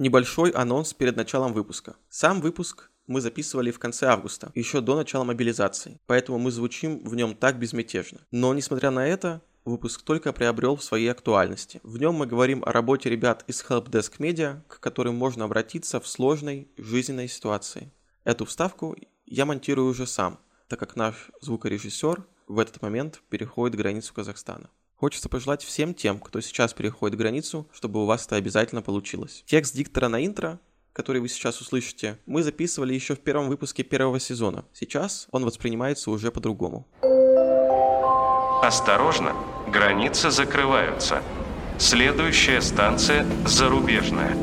Небольшой анонс перед началом выпуска. Сам выпуск мы записывали в конце августа, еще до начала мобилизации, поэтому мы звучим в нем так безмятежно. Но несмотря на это, выпуск только приобрел в своей актуальности. В нем мы говорим о работе ребят из Helpdesk Media, к которым можно обратиться в сложной жизненной ситуации. Эту вставку я монтирую уже сам, так как наш звукорежиссер в этот момент переходит границу Казахстана. Хочется пожелать всем тем, кто сейчас переходит границу, чтобы у вас это обязательно получилось. Текст диктора на интро который вы сейчас услышите, мы записывали еще в первом выпуске первого сезона. Сейчас он воспринимается уже по-другому. Осторожно, границы закрываются. Следующая станция «Зарубежная».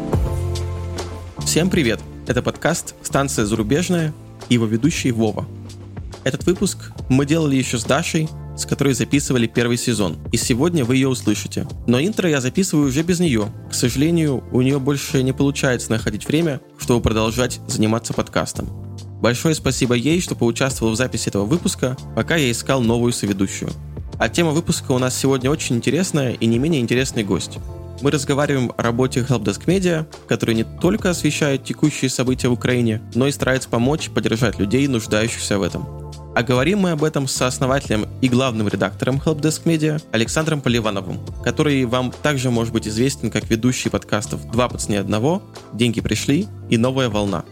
Всем привет! Это подкаст «Станция Зарубежная» и его ведущий Вова. Этот выпуск мы делали еще с Дашей, с которой записывали первый сезон, и сегодня вы ее услышите. Но интро я записываю уже без нее. К сожалению, у нее больше не получается находить время, чтобы продолжать заниматься подкастом. Большое спасибо ей, что поучаствовала в записи этого выпуска, пока я искал новую соведущую. А тема выпуска у нас сегодня очень интересная и не менее интересный гость. Мы разговариваем о работе Helpdesk Media, которая не только освещает текущие события в Украине, но и старается помочь поддержать людей, нуждающихся в этом. А говорим мы об этом с сооснователем и главным редактором Helpdesk Media Александром Поливановым, который вам также может быть известен как ведущий подкастов «Два по цене одного», «Деньги пришли» и «Новая волна».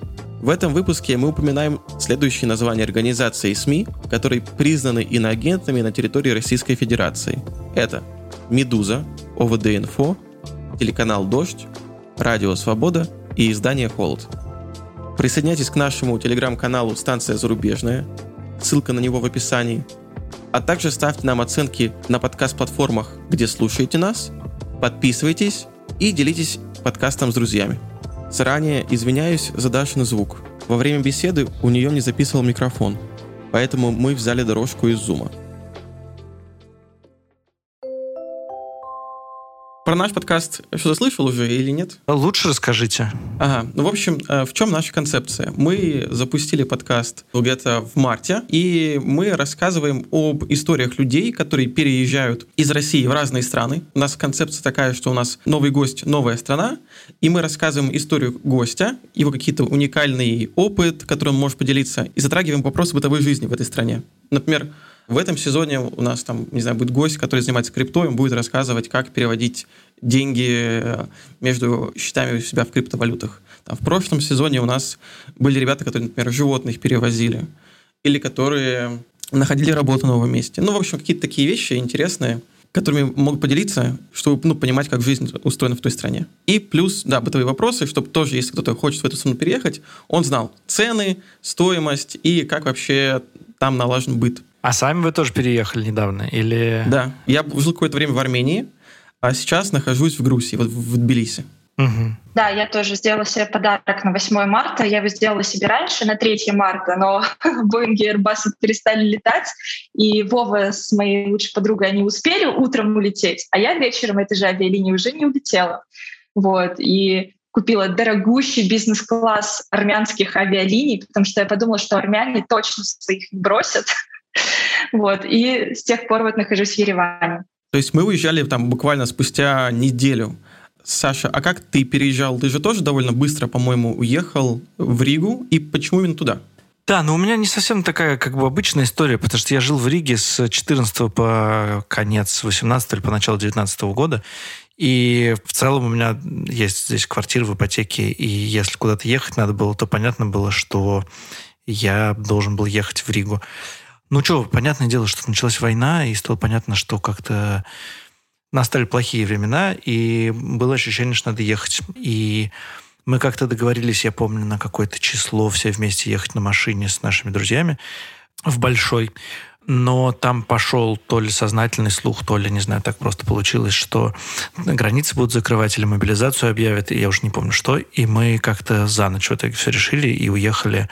В этом выпуске мы упоминаем следующие названия организаций и СМИ, которые признаны иноагентами на территории Российской Федерации. Это «Медуза», ОВД-Инфо, телеканал «Дождь», Радио Свобода и издание «Холод». Присоединяйтесь к нашему телеграм-каналу «Станция зарубежная», ссылка на него в описании. А также ставьте нам оценки на подкаст-платформах, где слушаете нас, подписывайтесь и делитесь подкастом с друзьями. Заранее извиняюсь за Дашин звук. Во время беседы у нее не записывал микрофон, поэтому мы взяли дорожку из зума. Про наш подкаст что-то слышал уже или нет? Лучше расскажите. Ага, ну в общем, э, в чем наша концепция? Мы запустили подкаст где-то в марте, и мы рассказываем об историях людей, которые переезжают из России в разные страны. У нас концепция такая, что у нас новый гость, новая страна, и мы рассказываем историю гостя, его какие-то уникальный опыт, которым он может поделиться, и затрагиваем вопросы бытовой жизни в этой стране. Например, в этом сезоне у нас там, не знаю, будет гость, который занимается криптой, он будет рассказывать, как переводить деньги э, между счетами у себя в криптовалютах. Там, в прошлом сезоне у нас были ребята, которые, например, животных перевозили, или которые находили работу на новом месте. Ну, в общем, какие-то такие вещи интересные, которыми могут поделиться, чтобы ну, понимать, как жизнь устроена в той стране. И плюс, да, бытовые вопросы, чтобы тоже, если кто-то хочет в эту страну переехать, он знал цены, стоимость и как вообще там налажен быт. А сами вы тоже переехали недавно? Или... Да. Я жил какое-то время в Армении, а сейчас нахожусь в Грузии, вот в Тбилиси. Угу. Да, я тоже сделала себе подарок на 8 марта. Я его сделала себе раньше, на 3 марта, но Boeing и Airbus перестали летать, и Вова с моей лучшей подругой, они успели утром улететь, а я вечером этой же авиалинии уже не улетела. Вот, и купила дорогущий бизнес-класс армянских авиалиний, потому что я подумала, что армяне точно своих не бросят. Вот. И с тех пор вот нахожусь в Ереване. То есть мы уезжали там буквально спустя неделю. Саша, а как ты переезжал? Ты же тоже довольно быстро, по-моему, уехал в Ригу. И почему именно туда? Да, но у меня не совсем такая как бы обычная история, потому что я жил в Риге с 14 по конец 18 или по начало 19 года. И в целом у меня есть здесь квартира в ипотеке, и если куда-то ехать надо было, то понятно было, что я должен был ехать в Ригу. Ну что, понятное дело, что началась война, и стало понятно, что как-то настали плохие времена, и было ощущение, что надо ехать. И мы как-то договорились, я помню, на какое-то число все вместе ехать на машине с нашими друзьями в Большой. Но там пошел то ли сознательный слух, то ли, не знаю, так просто получилось, что границы будут закрывать или мобилизацию объявят, и я уже не помню что. И мы как-то за ночь в итоге все решили и уехали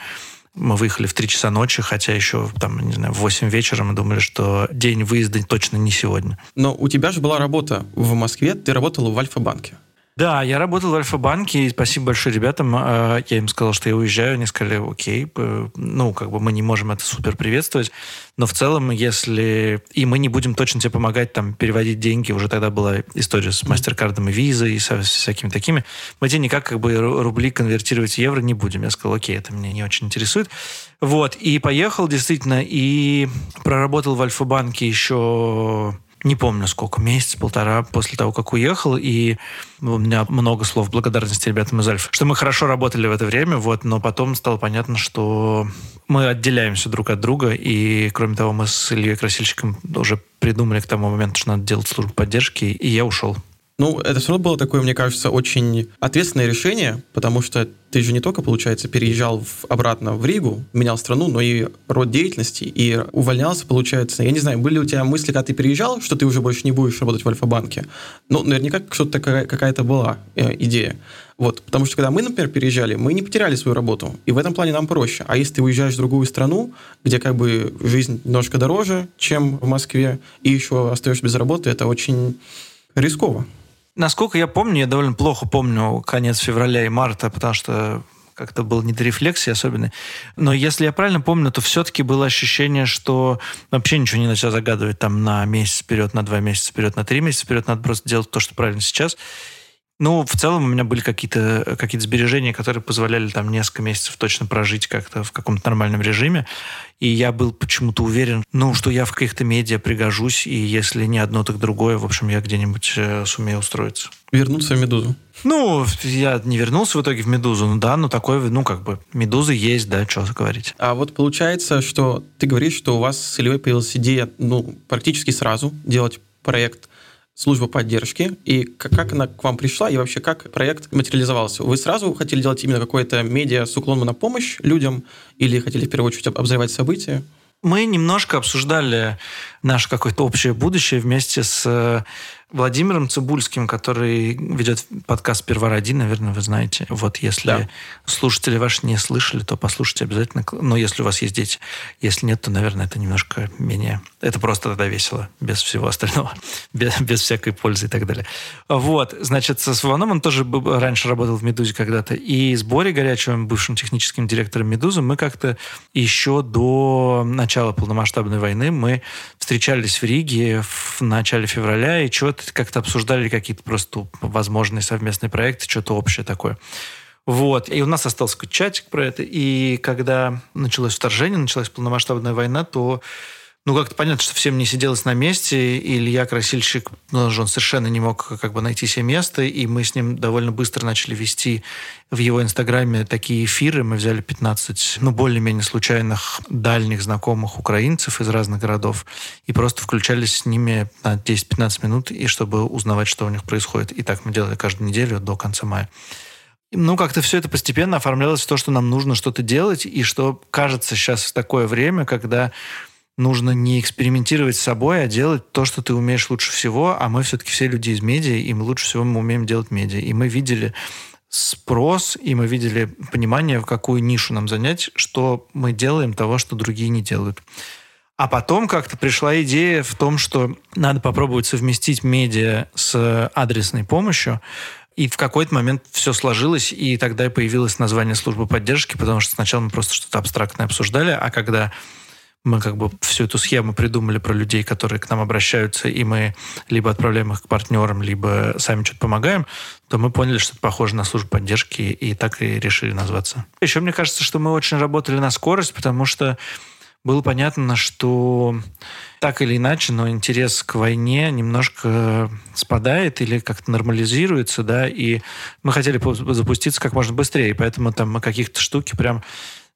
мы выехали в 3 часа ночи, хотя еще, там, не знаю, в 8 вечера мы думали, что день выезда точно не сегодня. Но у тебя же была работа в Москве, ты работала в Альфа-банке. Да, я работал в Альфа-банке, и спасибо большое ребятам. Э, я им сказал, что я уезжаю, они сказали, окей, ну, как бы мы не можем это супер приветствовать, но в целом, если... И мы не будем точно тебе помогать там переводить деньги, уже тогда была история с MasterCard и Visa и со всякими такими, мы тебе никак как бы рубли конвертировать в евро не будем. Я сказал, окей, это меня не очень интересует. Вот, и поехал действительно, и проработал в Альфа-банке еще не помню сколько, месяц-полтора после того, как уехал, и у меня много слов благодарности ребятам из Альфа, что мы хорошо работали в это время, вот, но потом стало понятно, что мы отделяемся друг от друга, и, кроме того, мы с Ильей Красильщиком уже придумали к тому моменту, что надо делать службу поддержки, и я ушел. Ну, это все равно было такое, мне кажется, очень ответственное решение, потому что ты же не только, получается, переезжал в, обратно в Ригу, менял страну, но и род деятельности, и увольнялся, получается. Я не знаю, были у тебя мысли, когда ты переезжал, что ты уже больше не будешь работать в Альфа-банке? Ну, наверняка что-то какая-то была э, идея. Вот, потому что когда мы, например, переезжали, мы не потеряли свою работу, и в этом плане нам проще. А если ты уезжаешь в другую страну, где как бы жизнь немножко дороже, чем в Москве, и еще остаешься без работы, это очень рисково. Насколько я помню, я довольно плохо помню конец февраля и марта, потому что как-то был не до рефлексии особенно. Но если я правильно помню, то все-таки было ощущение, что вообще ничего не начал загадывать там на месяц вперед, на два месяца вперед, на три месяца вперед. Надо просто делать то, что правильно сейчас. Ну, в целом у меня были какие-то какие сбережения, которые позволяли там несколько месяцев точно прожить как-то в каком-то нормальном режиме. И я был почему-то уверен, ну, что я в каких-то медиа пригожусь, и если не одно, так другое, в общем, я где-нибудь э, сумею устроиться. Вернуться в «Медузу». Ну, я не вернулся в итоге в «Медузу», ну да, ну такой, ну как бы, «Медуза» есть, да, что говорить. А вот получается, что ты говоришь, что у вас с Ильей появилась идея, ну, практически сразу делать проект служба поддержки, и как она к вам пришла, и вообще как проект материализовался? Вы сразу хотели делать именно какое-то медиа с уклоном на помощь людям, или хотели в первую очередь обозревать события? Мы немножко обсуждали наше какое-то общее будущее вместе с Владимиром Цибульским, который ведет подкаст «Первороди», наверное, вы знаете. Вот если да. слушатели ваши не слышали, то послушайте обязательно. Но если у вас есть дети. Если нет, то, наверное, это немножко менее... Это просто тогда весело, без всего остального, без, без всякой пользы и так далее. Вот, значит, с Иваном он тоже раньше работал в «Медузе» когда-то. И с Борей Горячевым, бывшим техническим директором «Медузы», мы как-то еще до начала полномасштабной войны мы встречались в Риге в начале февраля и что-то как-то обсуждали какие-то просто возможные совместные проекты, что-то общее такое. Вот. И у нас остался чатик про это. И когда началось вторжение, началась полномасштабная война, то ну, как-то понятно, что всем не сиделось на месте. Илья Красильщик, ну, он совершенно не мог как бы найти себе место. И мы с ним довольно быстро начали вести в его инстаграме такие эфиры. Мы взяли 15, ну, более-менее случайных дальних знакомых украинцев из разных городов и просто включались с ними на 10-15 минут, и чтобы узнавать, что у них происходит. И так мы делали каждую неделю до конца мая ну, как-то все это постепенно оформлялось в то, что нам нужно что-то делать, и что кажется сейчас в такое время, когда нужно не экспериментировать с собой, а делать то, что ты умеешь лучше всего, а мы все-таки все люди из медиа, и мы лучше всего мы умеем делать медиа. И мы видели спрос, и мы видели понимание, в какую нишу нам занять, что мы делаем того, что другие не делают. А потом как-то пришла идея в том, что надо попробовать совместить медиа с адресной помощью, и в какой-то момент все сложилось, и тогда и появилось название службы поддержки, потому что сначала мы просто что-то абстрактное обсуждали, а когда мы как бы всю эту схему придумали про людей, которые к нам обращаются, и мы либо отправляем их к партнерам, либо сами что-то помогаем, то мы поняли, что это похоже на службу поддержки, и так и решили назваться. Еще мне кажется, что мы очень работали на скорость, потому что было понятно, что так или иначе, но интерес к войне немножко спадает или как-то нормализируется, да, и мы хотели запуститься как можно быстрее, поэтому там мы каких-то штуки прям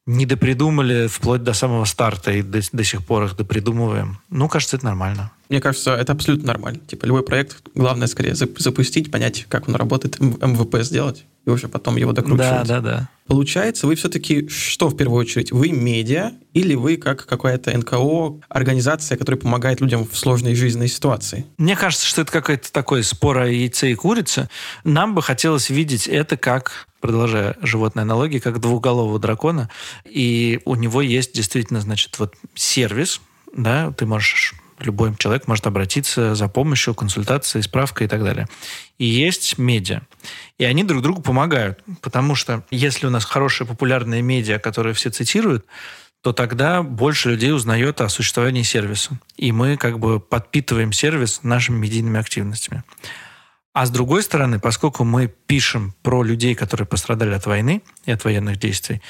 не допридумали вплоть до самого старта и до, до сих пор их допридумываем. Ну, кажется, это нормально. Мне кажется, это абсолютно нормально. Типа любой проект, главное скорее запустить, понять, как он работает, МВП сделать, и уже потом его докручивать. Да, да, да. Получается, вы все-таки что в первую очередь? Вы медиа или вы как какая-то НКО, организация, которая помогает людям в сложной жизненной ситуации? Мне кажется, что это какой-то такой спор о яйце и курице. Нам бы хотелось видеть это как продолжая животные аналогии, как двуголового дракона. И у него есть действительно, значит, вот сервис, да, ты можешь Любой человек может обратиться за помощью, консультацией, справкой и так далее. И есть медиа. И они друг другу помогают. Потому что если у нас хорошие популярные медиа, которые все цитируют, то тогда больше людей узнает о существовании сервиса. И мы как бы подпитываем сервис нашими медийными активностями. А с другой стороны, поскольку мы пишем про людей, которые пострадали от войны и от военных действий,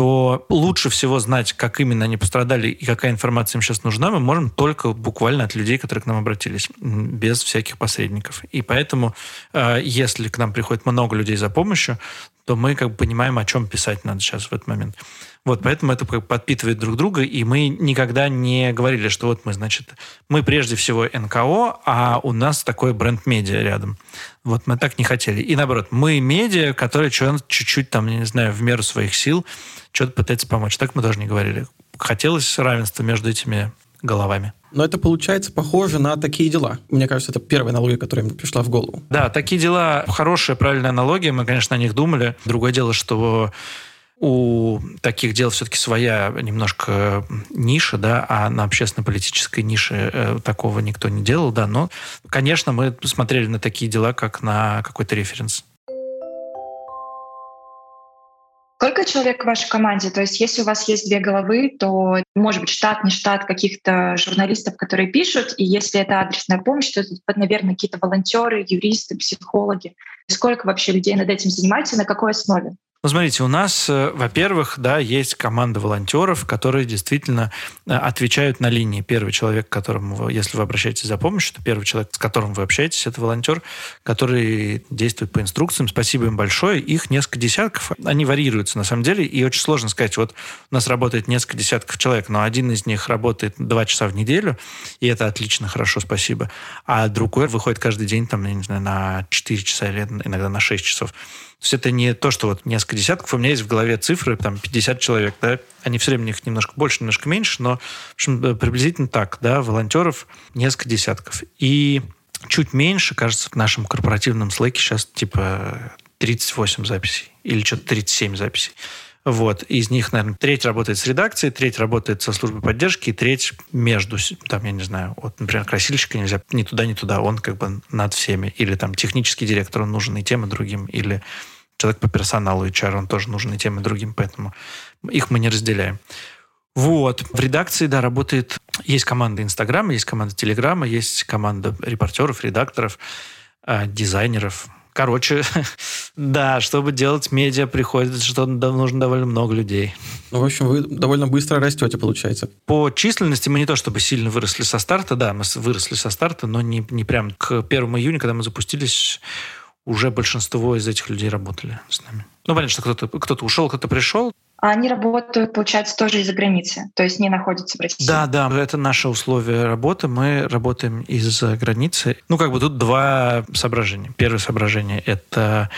то лучше всего знать, как именно они пострадали и какая информация им сейчас нужна, мы можем только буквально от людей, которые к нам обратились, без всяких посредников. И поэтому, э, если к нам приходит много людей за помощью, то мы как бы понимаем, о чем писать надо сейчас в этот момент. Вот, поэтому это подпитывает друг друга, и мы никогда не говорили, что вот мы, значит, мы прежде всего НКО, а у нас такой бренд-медиа рядом. Вот мы так не хотели. И наоборот, мы медиа, которые чуть-чуть там, не знаю, в меру своих сил что-то пытается помочь. Так мы тоже не говорили. Хотелось равенства между этими головами. Но это получается похоже на такие дела. Мне кажется, это первая аналогия, которая мне пришла в голову. Да, такие дела хорошая, правильная аналогия. Мы, конечно, о них думали. Другое дело, что у таких дел все-таки своя немножко ниша, да, а на общественно-политической нише э, такого никто не делал, да, но, конечно, мы смотрели на такие дела как на какой-то референс. Сколько человек в вашей команде? То есть если у вас есть две головы, то может быть штат, не штат каких-то журналистов, которые пишут, и если это адресная помощь, то это, наверное, какие-то волонтеры, юристы, психологи. Сколько вообще людей над этим занимаются, на какой основе? Ну, смотрите, у нас, э, во-первых, да, есть команда волонтеров, которые действительно э, отвечают на линии. Первый человек, к которому вы, если вы обращаетесь за помощью, то первый человек, с которым вы общаетесь, это волонтер, который действует по инструкциям. Спасибо им большое. Их несколько десятков. Они варьируются, на самом деле, и очень сложно сказать, вот у нас работает несколько десятков человек, но один из них работает два часа в неделю, и это отлично, хорошо, спасибо. А другой выходит каждый день, там, я не знаю, на 4 часа или иногда на 6 часов. То есть это не то, что вот несколько десятков. У меня есть в голове цифры, там, 50 человек, да. Они все время них немножко больше, немножко меньше, но, в общем, э, приблизительно так, да, волонтеров несколько десятков. И чуть меньше, кажется, в нашем корпоративном слэке сейчас типа 38 записей или что-то 37 записей. Вот. Из них, наверное, треть работает с редакцией, треть работает со службой поддержки, и треть между, там, я не знаю, вот, например, красильщика нельзя ни туда, ни туда, он как бы над всеми. Или там технический директор, он нужен и тем, и другим. Или человек по персоналу HR, он тоже нужен и тем, и другим, поэтому их мы не разделяем. Вот. В редакции, да, работает... Есть команда Инстаграма, есть команда Телеграма, есть команда репортеров, редакторов, э, дизайнеров, Короче, да, чтобы делать медиа, приходится, что нужно довольно много людей. Ну, в общем, вы довольно быстро растете, получается. По численности мы не то чтобы сильно выросли со старта, да, мы выросли со старта, но не, не прям к 1 июня, когда мы запустились, уже большинство из этих людей работали с нами. Ну, понятно, что кто-то кто ушел, кто-то пришел. А они работают, получается, тоже из-за границы, то есть не находятся в России. Да, да, это наше условие работы. Мы работаем из-за границы. Ну, как бы тут два соображения. Первое соображение – это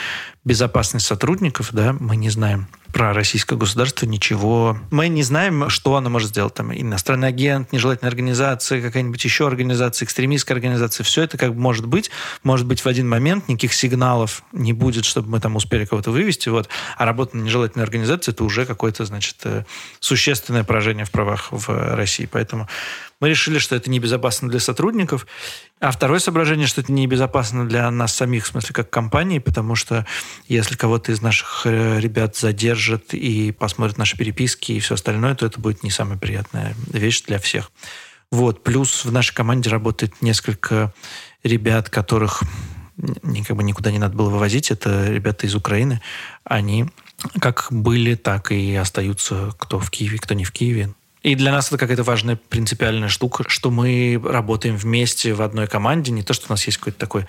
безопасность сотрудников, да, мы не знаем про российское государство ничего. Мы не знаем, что оно может сделать. Там иностранный агент, нежелательная организация, какая-нибудь еще организация, экстремистская организация. Все это как бы может быть. Может быть в один момент никаких сигналов не будет, чтобы мы там успели кого-то вывести. Вот. А работа на нежелательной организации – это уже какое-то, значит, э, существенное поражение в правах в России. Поэтому мы решили, что это небезопасно для сотрудников. А второе соображение, что это небезопасно для нас самих, в смысле, как компании, потому что если кого-то из наших э, ребят задержат и посмотрят наши переписки и все остальное, то это будет не самая приятная вещь для всех. Вот. Плюс в нашей команде работает несколько ребят, которых как бы никуда не надо было вывозить. Это ребята из Украины. Они как были, так и остаются кто в Киеве, кто не в Киеве. И для нас это какая-то важная принципиальная штука, что мы работаем вместе в одной команде. Не то, что у нас есть какой-то такой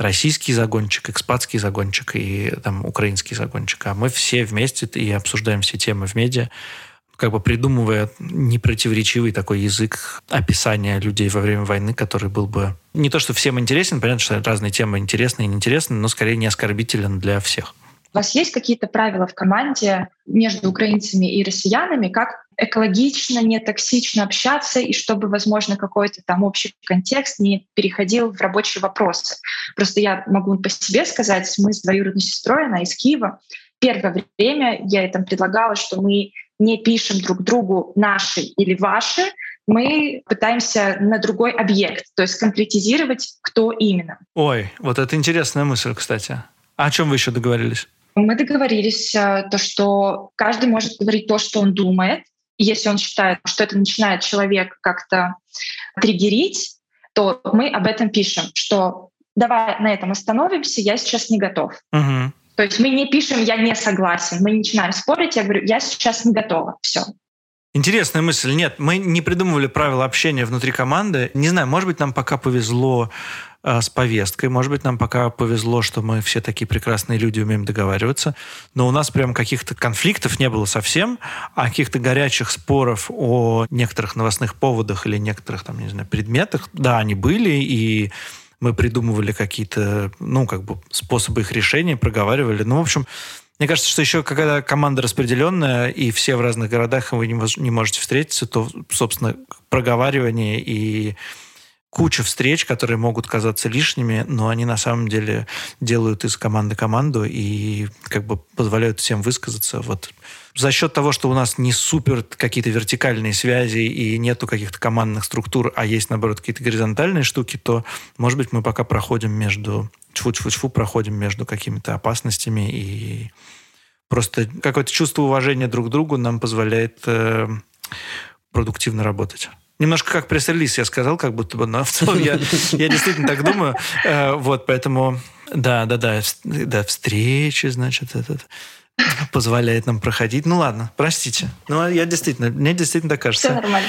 российский загончик, экспатский загончик и там украинский загончик, а мы все вместе и обсуждаем все темы в медиа, как бы придумывая непротиворечивый такой язык описания людей во время войны, который был бы не то, что всем интересен, понятно, что разные темы интересны и неинтересны, но скорее не оскорбителен для всех. У вас есть какие-то правила в команде между украинцами и россиянами, как экологично, не токсично общаться, и чтобы, возможно, какой-то там общий контекст не переходил в рабочие вопросы. Просто я могу по себе сказать, мы с двоюродной сестрой, она из Киева, первое время я там предлагала, что мы не пишем друг другу наши или ваши, мы пытаемся на другой объект, то есть конкретизировать, кто именно. Ой, вот это интересная мысль, кстати. А о чем вы еще договорились? Мы договорились, э, то, что каждый может говорить то, что он думает. И если он считает, что это начинает человек как-то триггерить, то мы об этом пишем, что давай на этом остановимся, я сейчас не готов. Угу. То есть мы не пишем «я не согласен», мы начинаем спорить, я говорю «я сейчас не готова», все. Интересная мысль. Нет, мы не придумывали правила общения внутри команды. Не знаю, может быть, нам пока повезло э, с повесткой, может быть, нам пока повезло, что мы все такие прекрасные люди, умеем договариваться, но у нас прям каких-то конфликтов не было совсем, а каких-то горячих споров о некоторых новостных поводах или некоторых, там, не знаю, предметах, да, они были, и мы придумывали какие-то, ну, как бы способы их решения, проговаривали. Ну, в общем, мне кажется, что еще когда команда распределенная, и все в разных городах, и вы не можете встретиться, то, собственно, проговаривание и куча встреч, которые могут казаться лишними, но они на самом деле делают из команды команду и как бы позволяют всем высказаться. Вот за счет того, что у нас не супер какие-то вертикальные связи и нету каких-то командных структур, а есть, наоборот, какие-то горизонтальные штуки, то, может быть, мы пока проходим между... Чфу-чфу-чфу, проходим между какими-то опасностями и просто какое-то чувство уважения друг к другу нам позволяет э, продуктивно работать. Немножко как пресс-релиз я сказал, как будто бы, но в целом я, я действительно так думаю. Э, вот, поэтому, да, да, да, да, встречи, значит, этот позволяет нам проходить. Ну ладно, простите. Ну, я действительно, мне действительно так кажется. Все нормально.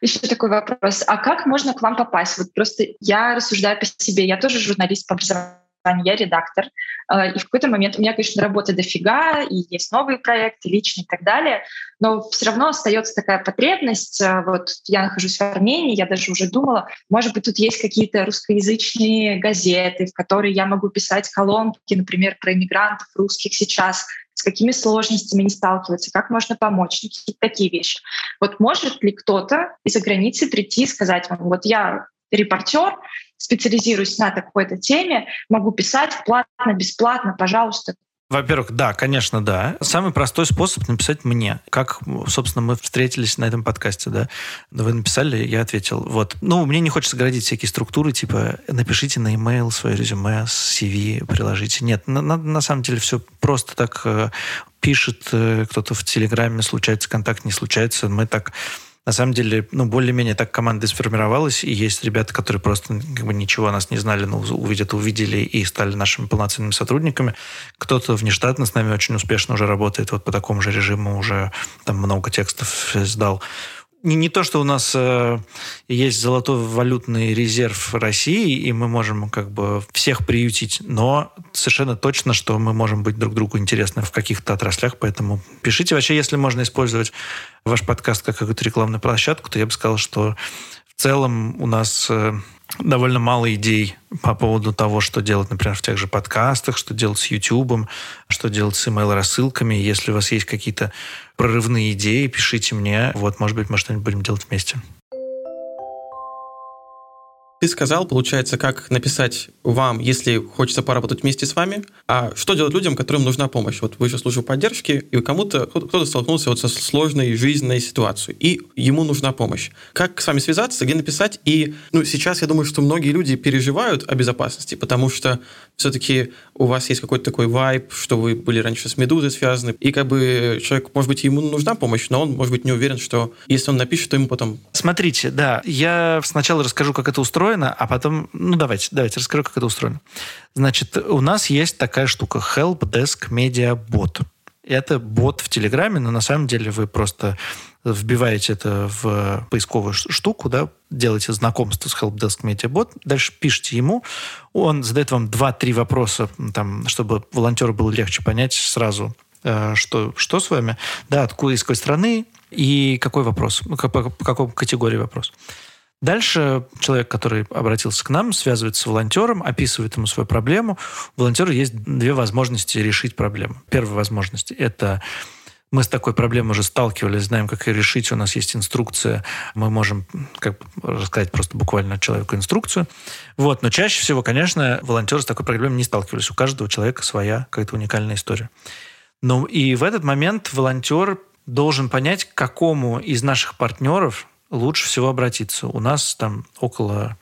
Еще такой вопрос. А как можно к вам попасть? Вот просто я рассуждаю по себе. Я тоже журналист по образованию я редактор. Э, и в какой-то момент у меня, конечно, работы дофига, и есть новые проекты, личные и так далее, но все равно остается такая потребность. Э, вот я нахожусь в Армении, я даже уже думала, может быть, тут есть какие-то русскоязычные газеты, в которые я могу писать колонки, например, про иммигрантов русских сейчас, с какими сложностями не сталкиваются, как можно помочь, ну, какие-то такие вещи. Вот может ли кто-то из-за границы прийти и сказать вам, вот я репортер, специализируюсь на такой-то теме, могу писать платно, бесплатно, пожалуйста. Во-первых, да, конечно, да. Самый простой способ написать мне. Как, собственно, мы встретились на этом подкасте, да. Вы написали, я ответил. Вот. Ну, мне не хочется градить всякие структуры, типа напишите на e-mail свое резюме CV, приложите. Нет, на, на, на самом деле все просто так э, пишет э, кто-то в Телеграме, случается контакт, не случается. Мы так на самом деле, ну, более-менее так команда сформировалась, и есть ребята, которые просто как бы ничего о нас не знали, но увидят, увидели и стали нашими полноценными сотрудниками. Кто-то внештатно с нами очень успешно уже работает, вот по такому же режиму уже там много текстов сдал не, не то, что у нас э, есть золотой валютный резерв России, и мы можем как бы всех приютить, но совершенно точно, что мы можем быть друг другу интересны в каких-то отраслях, поэтому пишите. Вообще, если можно использовать ваш подкаст как какую-то рекламную площадку, то я бы сказал, что в целом у нас э, довольно мало идей по поводу того, что делать, например, в тех же подкастах, что делать с YouTube, что делать с email-рассылками. Если у вас есть какие-то прорывные идеи, пишите мне. Вот, может быть, мы что-нибудь будем делать вместе. Ты сказал, получается, как написать вам, если хочется поработать вместе с вами, а что делать людям, которым нужна помощь? Вот вы же служба поддержки, и кому-то кто-то столкнулся вот со сложной жизненной ситуацией, и ему нужна помощь. Как с вами связаться, где написать? И ну, сейчас я думаю, что многие люди переживают о безопасности, потому что все-таки у вас есть какой-то такой вайб, что вы были раньше с «Медузой» связаны, и как бы человек, может быть, ему нужна помощь, но он, может быть, не уверен, что если он напишет, то ему потом... Смотрите, да, я сначала расскажу, как это устроено, а потом... Ну, давайте, давайте расскажу, как это устроено. Значит, у нас есть такая штука Help Desk Media Bot. Это бот в Телеграме, но на самом деле вы просто вбиваете это в поисковую штуку, да, делаете знакомство с Helpdesk Media Bot, дальше пишите ему, он задает вам 2-3 вопроса, там, чтобы волонтеру было легче понять сразу, э, что, что с вами, да, откуда, из какой страны и какой вопрос, по, по, по какой категории вопрос. Дальше человек, который обратился к нам, связывается с волонтером, описывает ему свою проблему. У волонтера есть две возможности решить проблему. Первая возможность – это мы с такой проблемой уже сталкивались, знаем, как ее решить. У нас есть инструкция. Мы можем как рассказать просто буквально человеку инструкцию. Вот. Но чаще всего, конечно, волонтеры с такой проблемой не сталкивались. У каждого человека своя какая-то уникальная история. Ну и в этот момент волонтер должен понять, к какому из наших партнеров лучше всего обратиться. У нас там около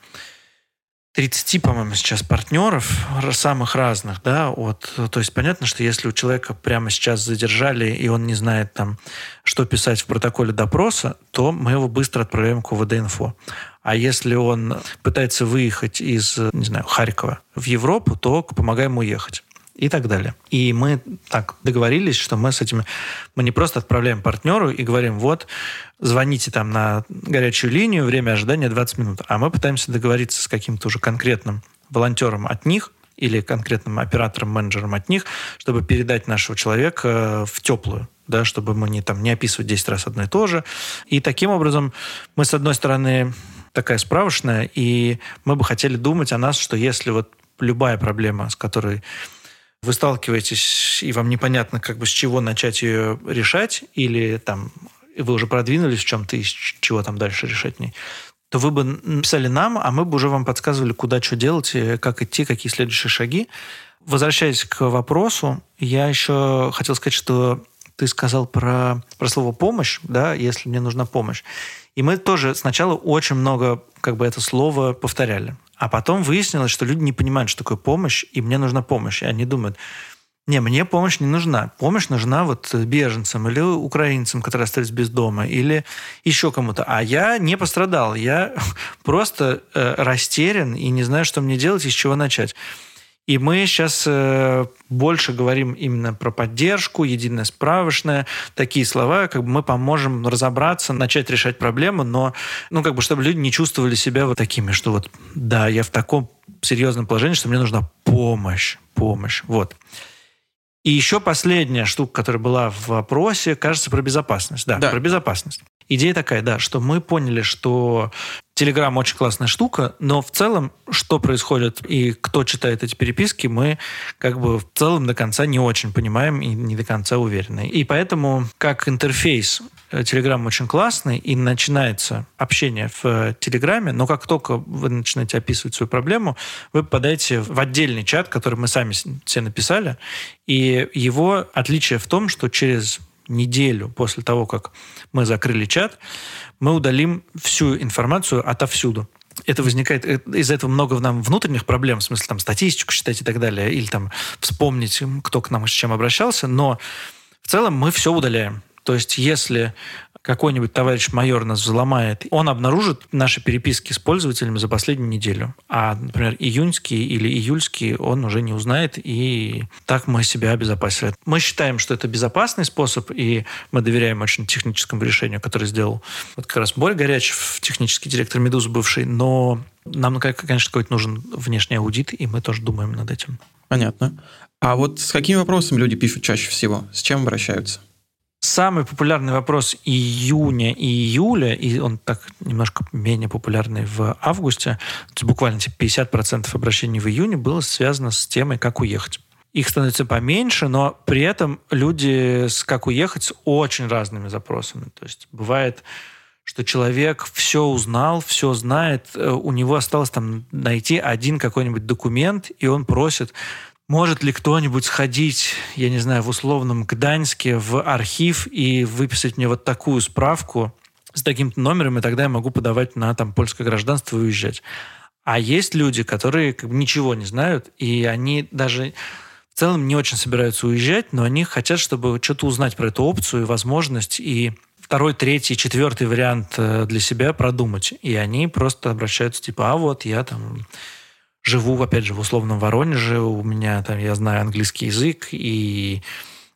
30, по-моему, сейчас партнеров самых разных, да, вот, то есть понятно, что если у человека прямо сейчас задержали, и он не знает там, что писать в протоколе допроса, то мы его быстро отправляем к УВД-инфо. А если он пытается выехать из, не знаю, Харькова в Европу, то помогаем уехать и так далее. И мы так договорились, что мы с этими... Мы не просто отправляем партнеру и говорим, вот, звоните там на горячую линию, время ожидания 20 минут. А мы пытаемся договориться с каким-то уже конкретным волонтером от них или конкретным оператором, менеджером от них, чтобы передать нашего человека в теплую да, чтобы мы не, там, не описывать 10 раз одно и то же. И таким образом мы, с одной стороны, такая справочная, и мы бы хотели думать о нас, что если вот любая проблема, с которой вы сталкиваетесь, и вам непонятно, как бы с чего начать ее решать, или там вы уже продвинулись в чем-то, и с чего там дальше решать не, то вы бы написали нам, а мы бы уже вам подсказывали, куда что делать, как идти, какие следующие шаги. Возвращаясь к вопросу, я еще хотел сказать, что ты сказал про, про слово «помощь», да, если мне нужна помощь. И мы тоже сначала очень много как бы это слово повторяли. А потом выяснилось, что люди не понимают, что такое помощь, и мне нужна помощь. И они думают, не, мне помощь не нужна. Помощь нужна вот беженцам или украинцам, которые остались без дома, или еще кому-то. А я не пострадал. Я просто э, растерян и не знаю, что мне делать и с чего начать. И мы сейчас э, больше говорим именно про поддержку, единое справочное, такие слова, как бы мы поможем разобраться, начать решать проблему, но, ну, как бы, чтобы люди не чувствовали себя вот такими, что вот, да, я в таком серьезном положении, что мне нужна помощь, помощь, вот. И еще последняя штука, которая была в вопросе, кажется, про безопасность. Да, да. про безопасность. Идея такая, да, что мы поняли, что Телеграм очень классная штука, но в целом, что происходит и кто читает эти переписки, мы как бы в целом до конца не очень понимаем и не до конца уверены. И поэтому как интерфейс Телеграм очень классный, и начинается общение в Телеграме, но как только вы начинаете описывать свою проблему, вы попадаете в отдельный чат, который мы сами все написали, и его отличие в том, что через неделю после того, как мы закрыли чат, мы удалим всю информацию отовсюду. Это возникает, э, из-за этого много нам внутренних проблем, в смысле там статистику считать и так далее, или там вспомнить, кто к нам с чем обращался, но в целом мы все удаляем. То есть если какой-нибудь товарищ майор нас взломает, он обнаружит наши переписки с пользователями за последнюю неделю. А, например, июньский или июльский он уже не узнает, и так мы себя обезопасили. Мы считаем, что это безопасный способ, и мы доверяем очень техническому решению, которое сделал вот как раз Боря Горячев, технический директор «Медузы» бывший, но нам, конечно, какой-то нужен внешний аудит, и мы тоже думаем над этим. Понятно. А вот с какими вопросами люди пишут чаще всего? С чем обращаются? Самый популярный вопрос июня и июля, и он так немножко менее популярный в августе, буквально типа 50% обращений в июне было связано с темой, как уехать. Их становится поменьше, но при этом люди с как уехать с очень разными запросами. То есть бывает, что человек все узнал, все знает, э, у него осталось там найти один какой-нибудь документ, и он просит может ли кто-нибудь сходить, я не знаю, в условном Гданьске в архив и выписать мне вот такую справку с таким-то номером, и тогда я могу подавать на там польское гражданство и уезжать. А есть люди, которые как бы ничего не знают, и они даже в целом не очень собираются уезжать, но они хотят, чтобы что-то узнать про эту опцию и возможность, и второй, третий, четвертый вариант э, для себя продумать. И они просто обращаются типа, а вот я там живу, опять же, в условном Воронеже, у меня там, я знаю английский язык и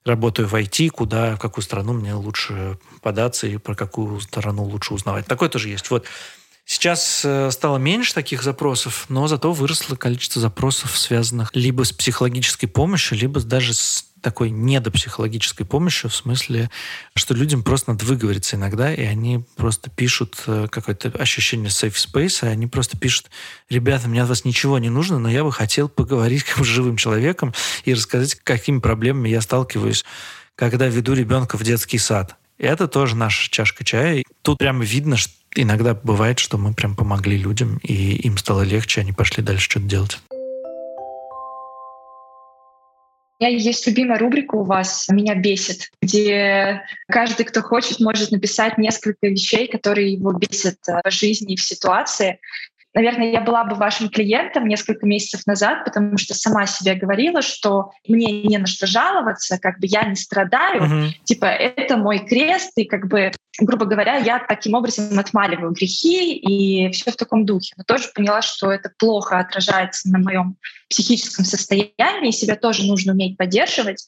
работаю в IT, куда, в какую страну мне лучше податься и про какую страну лучше узнавать. Такое тоже есть. Вот Сейчас э, стало меньше таких запросов, но зато выросло количество запросов, связанных либо с психологической помощью, либо даже с такой недопсихологической помощью, в смысле, что людям просто надо выговориться иногда, и они просто пишут э, какое-то ощущение safe space, и они просто пишут, ребята, мне от вас ничего не нужно, но я бы хотел поговорить как с живым человеком и рассказать, какими проблемами я сталкиваюсь, когда веду ребенка в детский сад. И это тоже наша чашка чая. И тут прямо видно, что иногда бывает, что мы прям помогли людям, и им стало легче, они пошли дальше что-то делать. Меня есть любимая рубрика у вас «Меня бесит», где каждый, кто хочет, может написать несколько вещей, которые его бесят э, в жизни и в ситуации. Наверное, я была бы вашим клиентом несколько месяцев назад, потому что сама себе говорила, что мне не на что жаловаться, как бы я не страдаю, mm-hmm. типа это мой крест, и как бы, грубо говоря, я таким образом отмаливаю грехи и все в таком духе. Но тоже поняла, что это плохо отражается на моем психическом состоянии, себя тоже нужно уметь поддерживать.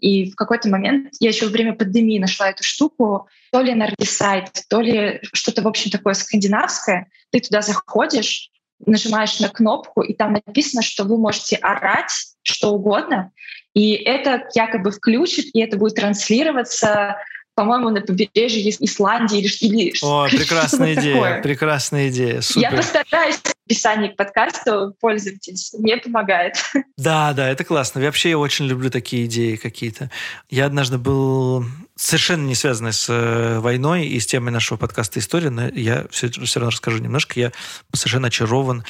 И в какой-то момент я еще во время пандемии нашла эту штуку, то ли Nardisite, то ли что-то, в общем, такое скандинавское. Ты туда заходишь, нажимаешь на кнопку, и там написано, что вы можете орать что угодно, и это якобы включит, и это будет транслироваться по-моему, на побережье Исландии или, или О, прекрасная идея, такое. прекрасная идея, супер. Я постараюсь описании к подкасту, пользуйтесь, мне помогает. Да, да, это классно. Вообще я очень люблю такие идеи какие-то. Я однажды был совершенно не связанный с э, войной и с темой нашего подкаста «История», но я все, все равно расскажу немножко. Я совершенно очарован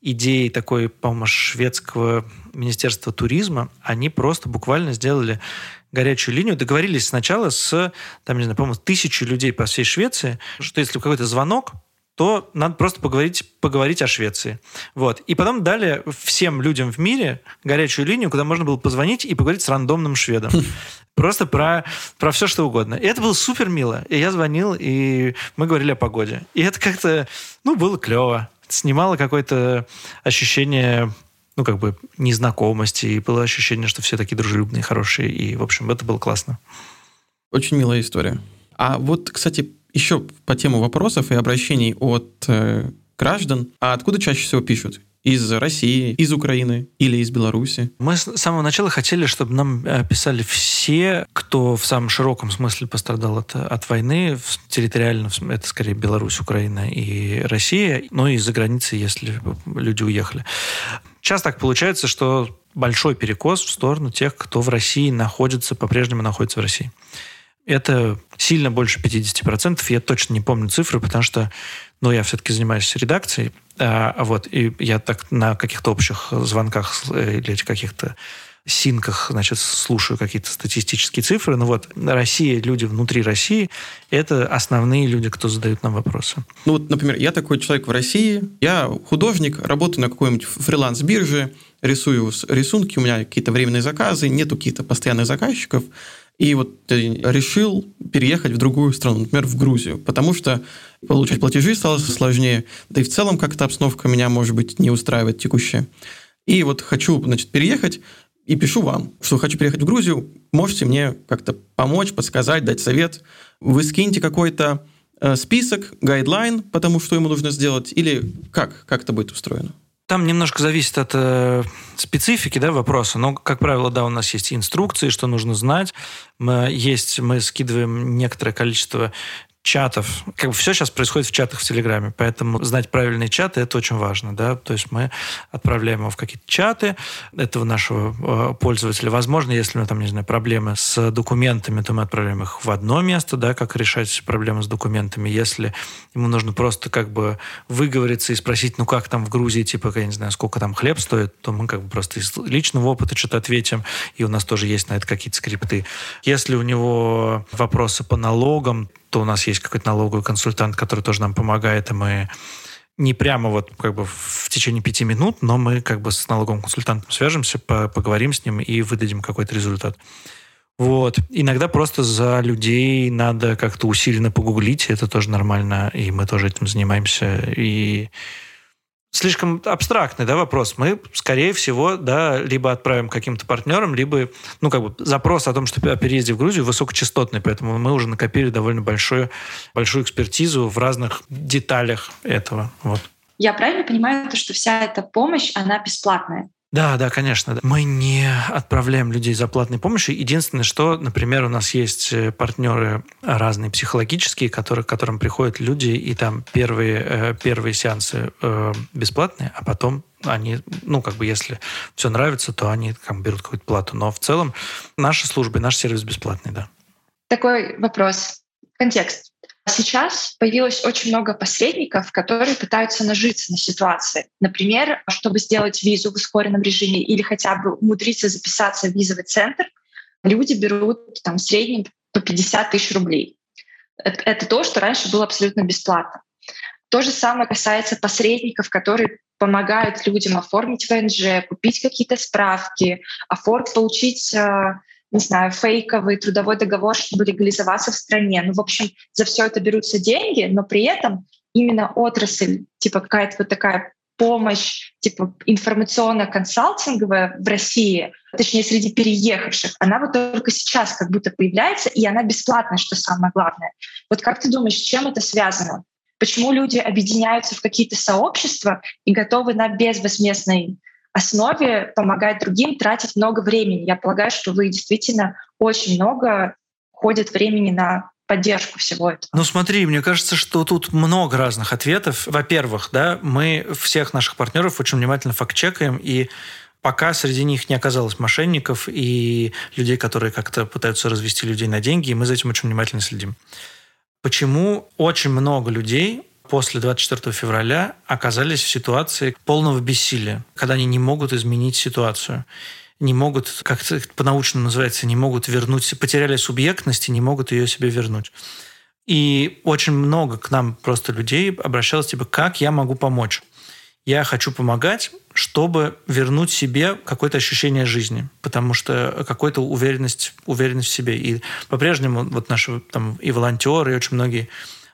идеей такой, по-моему, шведского министерства туризма. Они просто буквально сделали горячую линию, договорились сначала с, там, не знаю, по-моему, тысячи людей по всей Швеции, что если какой-то звонок, то надо просто поговорить, поговорить о Швеции. Вот. И потом дали всем людям в мире горячую линию, куда можно было позвонить и поговорить с рандомным шведом. Просто про, про все, что угодно. И это было супер мило. И я звонил, и мы говорили о погоде. И это как-то, ну, было клево. Снимало какое-то ощущение ну, как бы незнакомости, и было ощущение, что все такие дружелюбные, хорошие, и, в общем, это было классно. Очень милая история. А вот, кстати, еще по тему вопросов и обращений от э, граждан, а откуда чаще всего пишут? из России, из Украины или из Беларуси? Мы с самого начала хотели, чтобы нам э, писали все, кто в самом широком смысле пострадал от, от войны, территориально, это скорее Беларусь, Украина и Россия, но и за границей, если люди уехали. Часто так получается, что большой перекос в сторону тех, кто в России находится, по-прежнему находится в России. Это сильно больше 50%. Я точно не помню цифры, потому что ну, я все-таки занимаюсь редакцией, а, вот, и я так на каких-то общих звонках э, или каких-то синках, значит, слушаю какие-то статистические цифры. Но вот Россия, люди внутри России – это основные люди, кто задают нам вопросы. Ну вот, например, я такой человек в России, я художник, работаю на какой-нибудь фриланс-бирже, рисую рисунки, у меня какие-то временные заказы, нету каких-то постоянных заказчиков – и вот решил переехать в другую страну, например, в Грузию, потому что получать платежи стало сложнее, да и в целом как-то обстановка меня, может быть, не устраивает текущая. И вот хочу, значит, переехать, и пишу вам, что хочу переехать в Грузию, можете мне как-то помочь, подсказать, дать совет. Вы скиньте какой-то э, список, гайдлайн, потому что ему нужно сделать, или как, как это будет устроено? Там немножко зависит от э, специфики да, вопроса, но, как правило, да, у нас есть инструкции, что нужно знать. Мы, есть, мы скидываем некоторое количество чатов. Как бы все сейчас происходит в чатах в Телеграме, поэтому знать правильные чаты это очень важно, да. То есть мы отправляем его в какие-то чаты этого нашего э, пользователя. Возможно, если у него там, не знаю, проблемы с документами, то мы отправляем их в одно место, да, как решать проблемы с документами. Если ему нужно просто как бы выговориться и спросить, ну как там в Грузии, типа, я не знаю, сколько там хлеб стоит, то мы как бы просто из личного опыта что-то ответим, и у нас тоже есть на это какие-то скрипты. Если у него вопросы по налогам, то у нас есть какой-то налоговый консультант, который тоже нам помогает, и мы не прямо вот как бы в течение пяти минут, но мы как бы с налоговым консультантом свяжемся, по поговорим с ним и выдадим какой-то результат. Вот. Иногда просто за людей надо как-то усиленно погуглить, это тоже нормально, и мы тоже этим занимаемся. И слишком абстрактный да, вопрос. Мы, скорее всего, да, либо отправим каким-то партнерам, либо, ну, как бы запрос о том, что о переезде в Грузию высокочастотный, поэтому мы уже накопили довольно большую, большую экспертизу в разных деталях этого. Вот. Я правильно понимаю, то, что вся эта помощь, она бесплатная? Да, да, конечно. Мы не отправляем людей за платной помощью. Единственное, что, например, у нас есть э, партнеры разные психологические, которые, к которым приходят люди, и там первые, э, первые сеансы э, бесплатные, а потом они, ну, как бы, если все нравится, то они бы, берут какую-то плату. Но в целом наши службы, наш сервис бесплатный, да. Такой вопрос. Контекст. Сейчас появилось очень много посредников, которые пытаются нажиться на ситуации. Например, чтобы сделать визу в ускоренном режиме или хотя бы умудриться записаться в визовый центр, люди берут там в среднем по 50 тысяч рублей. Это то, что раньше было абсолютно бесплатно. То же самое касается посредников, которые помогают людям оформить ВНЖ, купить какие-то справки, оформить, получить э, не знаю, фейковый трудовой договор, чтобы легализоваться в стране. Ну, в общем, за все это берутся деньги, но при этом именно отрасль, типа какая-то вот такая помощь, типа информационно-консалтинговая в России, точнее, среди переехавших, она вот только сейчас как будто появляется, и она бесплатная, что самое главное. Вот как ты думаешь, с чем это связано? Почему люди объединяются в какие-то сообщества и готовы на безвозмездной основе помогать другим тратить много времени. Я полагаю, что вы действительно очень много ходит времени на поддержку всего этого. Ну смотри, мне кажется, что тут много разных ответов. Во-первых, да, мы всех наших партнеров очень внимательно факт-чекаем, и пока среди них не оказалось мошенников и людей, которые как-то пытаются развести людей на деньги, и мы за этим очень внимательно следим. Почему очень много людей после 24 февраля оказались в ситуации полного бессилия, когда они не могут изменить ситуацию не могут, как это по-научному называется, не могут вернуть, потеряли субъектность и не могут ее себе вернуть. И очень много к нам просто людей обращалось, типа, как я могу помочь? Я хочу помогать, чтобы вернуть себе какое-то ощущение жизни, потому что какая-то уверенность, уверенность в себе. И по-прежнему вот наши там и волонтеры, и очень многие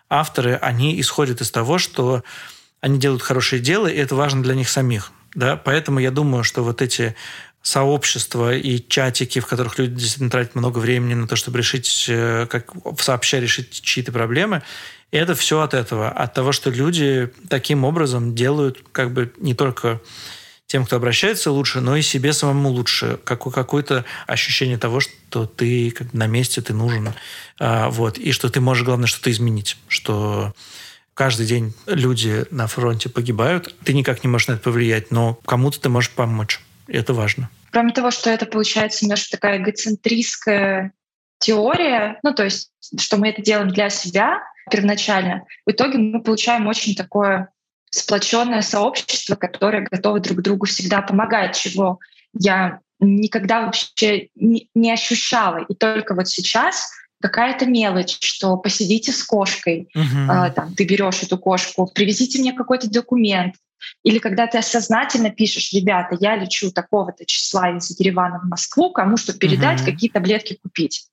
авторы, они исходят из того, что они делают хорошее дело, и это важно для них самих. Да? Поэтому я думаю, что вот эти сообщества и чатики, в которых люди действительно тратят много времени на то, чтобы решить, э, как сообща решить чьи-то проблемы, это все от этого, от того, что люди таким образом делают как бы не только тем, кто обращается лучше, но и себе самому лучше. Как, какое-то ощущение того, что ты на месте, ты нужен. А, вот, и что ты можешь, главное, что-то изменить. Что каждый день люди на фронте погибают, ты никак не можешь на это повлиять, но кому-то ты можешь помочь. И это важно. Кроме того, что это получается немножко такая эгоцентристская теория, ну то есть, что мы это делаем для себя первоначально, в итоге мы получаем очень такое сплоченное сообщество, которое готово друг другу всегда помогать, чего я никогда вообще не, не ощущала. И только вот сейчас какая-то мелочь, что посидите с кошкой, uh-huh. э, там, ты берешь эту кошку, привезите мне какой-то документ. Или когда ты осознательно пишешь, ребята, я лечу такого-то числа из Еревана в Москву, кому что передать, uh-huh. какие таблетки купить.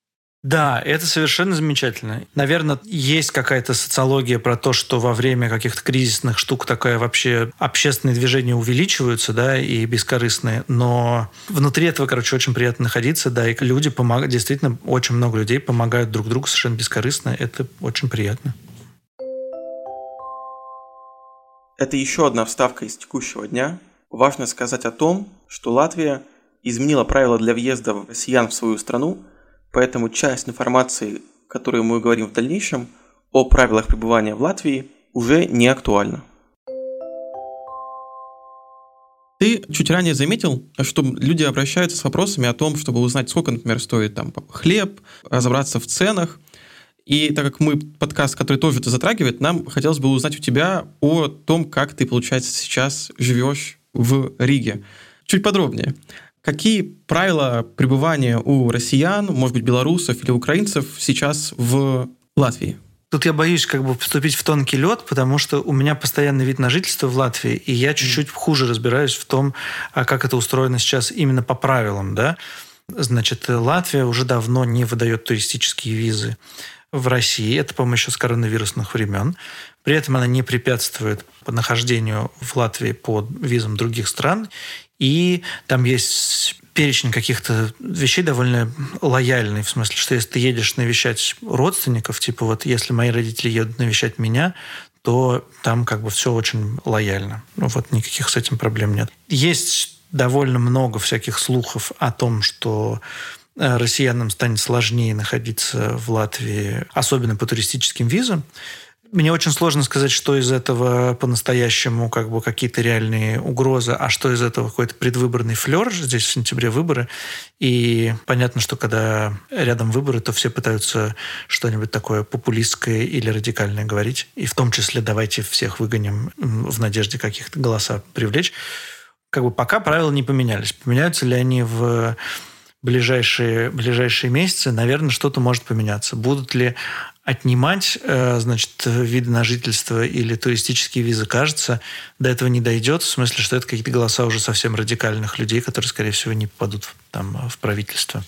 Да, это совершенно замечательно. Наверное, есть какая-то социология про то, что во время каких-то кризисных штук такая вообще общественные движения увеличиваются, да, и бескорыстные. Но внутри этого, короче, очень приятно находиться, да, и люди помогают, действительно, очень много людей помогают друг другу совершенно бескорыстно. Это очень приятно. Это еще одна вставка из текущего дня. Важно сказать о том, что Латвия изменила правила для въезда россиян в свою страну – Поэтому часть информации, которую мы говорим в дальнейшем, о правилах пребывания в Латвии уже не актуальна. Ты чуть ранее заметил, что люди обращаются с вопросами о том, чтобы узнать, сколько, например, стоит там хлеб, разобраться в ценах. И так как мы подкаст, который тоже это затрагивает, нам хотелось бы узнать у тебя о том, как ты, получается, сейчас живешь в Риге. Чуть подробнее. Какие правила пребывания у россиян, может быть, белорусов или украинцев сейчас в Латвии? Тут я боюсь как бы вступить в тонкий лед, потому что у меня постоянный вид на жительство в Латвии, и я чуть-чуть хуже разбираюсь в том, а как это устроено сейчас именно по правилам. Да? Значит, Латвия уже давно не выдает туристические визы в России. Это, по-моему, еще с коронавирусных времен. При этом она не препятствует нахождению в Латвии по визам других стран. И там есть перечень каких-то вещей довольно лояльный, в смысле, что если ты едешь навещать родственников, типа вот если мои родители едут навещать меня, то там как бы все очень лояльно. Ну вот никаких с этим проблем нет. Есть довольно много всяких слухов о том, что э, россиянам станет сложнее находиться в Латвии, особенно по туристическим визам. Мне очень сложно сказать, что из этого по-настоящему как бы какие-то реальные угрозы, а что из этого какой-то предвыборный флер. Здесь в сентябре выборы. И понятно, что когда рядом выборы, то все пытаются что-нибудь такое популистское или радикальное говорить. И в том числе давайте всех выгоним в надежде каких-то голоса привлечь. Как бы пока правила не поменялись. Поменяются ли они в ближайшие, ближайшие месяцы, наверное, что-то может поменяться. Будут ли отнимать, э, значит, виды на жительство или туристические визы, кажется, до этого не дойдет, в смысле, что это какие-то голоса уже совсем радикальных людей, которые, скорее всего, не попадут там, в правительство.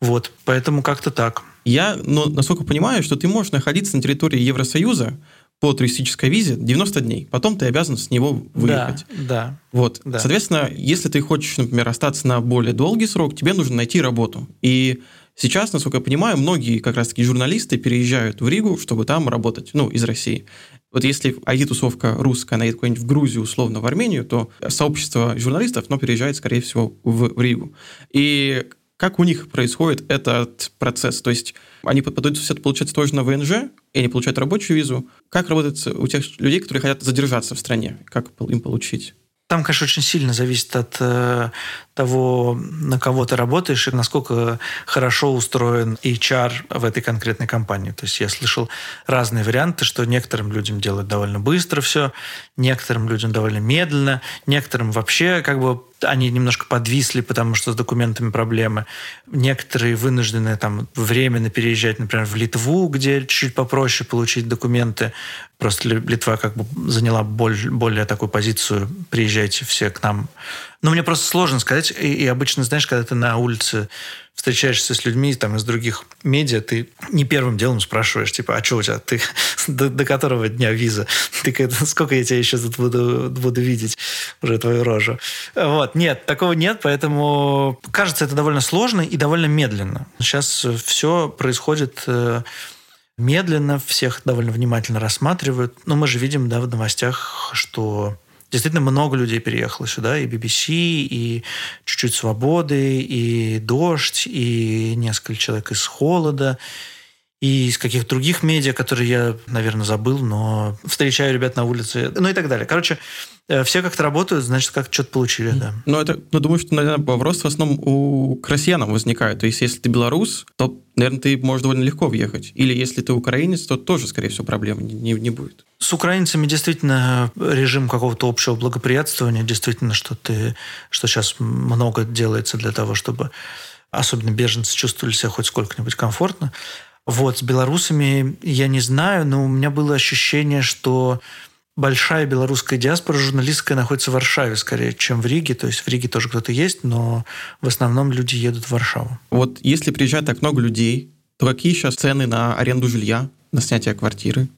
Вот, поэтому как-то так. Я, но, насколько понимаю, что ты можешь находиться на территории Евросоюза, по туристической визе 90 дней. Потом ты обязан с него выехать. Да, да. Вот. Да. Соответственно, если ты хочешь, например, остаться на более долгий срок, тебе нужно найти работу. И сейчас, насколько я понимаю, многие как раз-таки журналисты переезжают в Ригу, чтобы там работать, ну, из России. Вот если IT-тусовка русская, она едет куда-нибудь в Грузию, условно, в Армению, то сообщество журналистов, оно переезжает, скорее всего, в Ригу. И как у них происходит этот процесс? То есть они подаются получается, тоже на ВНЖ, и они получают рабочую визу. Как работает у тех людей, которые хотят задержаться в стране? Как им получить? Там, конечно, очень сильно зависит от э, того, на кого ты работаешь и насколько хорошо устроен HR в этой конкретной компании. То есть я слышал разные варианты, что некоторым людям делают довольно быстро все, некоторым людям довольно медленно, некоторым вообще как бы они немножко подвисли, потому что с документами проблемы. Некоторые вынуждены там временно переезжать, например, в Литву, где чуть попроще получить документы. Просто Литва как бы заняла более такую позицию «приезжайте все к нам». Но мне просто сложно сказать. И, и обычно, знаешь, когда ты на улице встречаешься с людьми там, из других медиа, ты не первым делом спрашиваешь, типа, а что у тебя? Ты до, до которого дня виза? Ты сколько я тебя еще тут буду, буду видеть? Уже твою рожу. Вот. Нет, такого нет, поэтому кажется, это довольно сложно и довольно медленно. Сейчас все происходит э, медленно, всех довольно внимательно рассматривают. Но мы же видим да, в новостях, что действительно много людей переехало сюда, и BBC, и чуть-чуть «Свободы», и «Дождь», и несколько человек из «Холода», и из каких-то других медиа, которые я, наверное, забыл, но встречаю ребят на улице, ну и так далее. Короче, э, все как-то работают, значит, как что-то получили, да. Ну, это, ну, думаю, что, наверное, вопрос в основном у россиян возникает. То есть, если ты белорус, то, наверное, ты можешь довольно легко въехать. Или если ты украинец, то тоже, скорее всего, проблем не, не будет. С украинцами действительно режим какого-то общего благоприятствования, действительно, что ты, что сейчас много делается для того, чтобы особенно беженцы чувствовали себя хоть сколько-нибудь комфортно. Вот, с белорусами я не знаю, но у меня было ощущение, что большая белорусская диаспора журналистская находится в Варшаве скорее, чем в Риге. То есть в Риге тоже кто-то есть, но в основном люди едут в Варшаву. Вот если приезжает так много людей, то какие сейчас цены на аренду жилья, на снятие квартиры?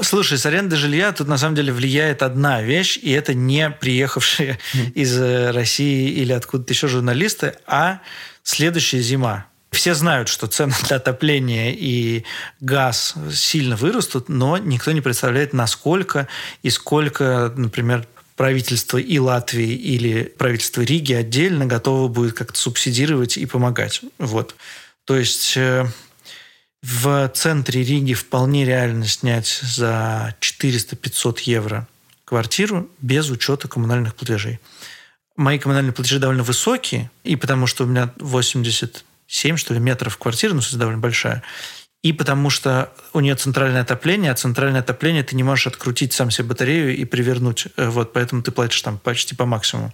Слушай, с аренды жилья тут на самом деле влияет одна вещь, и это не приехавшие mm. из э, России или откуда-то еще журналисты, а следующая зима. Все знают, что цены для отопления и газ сильно вырастут, но никто не представляет, насколько и сколько, например, правительство и Латвии или правительство Риги отдельно готово будет как-то субсидировать и помогать. Вот. То есть э, в центре Риги вполне реально снять за 400-500 евро квартиру без учета коммунальных платежей. Мои коммунальные платежи довольно высокие, и потому что у меня 80 7, что ли, метров квартиры, ну, кстати, довольно большая. И потому что у нее центральное отопление, а центральное отопление ты не можешь открутить сам себе батарею и привернуть. Э, вот, поэтому ты платишь там почти по максимуму.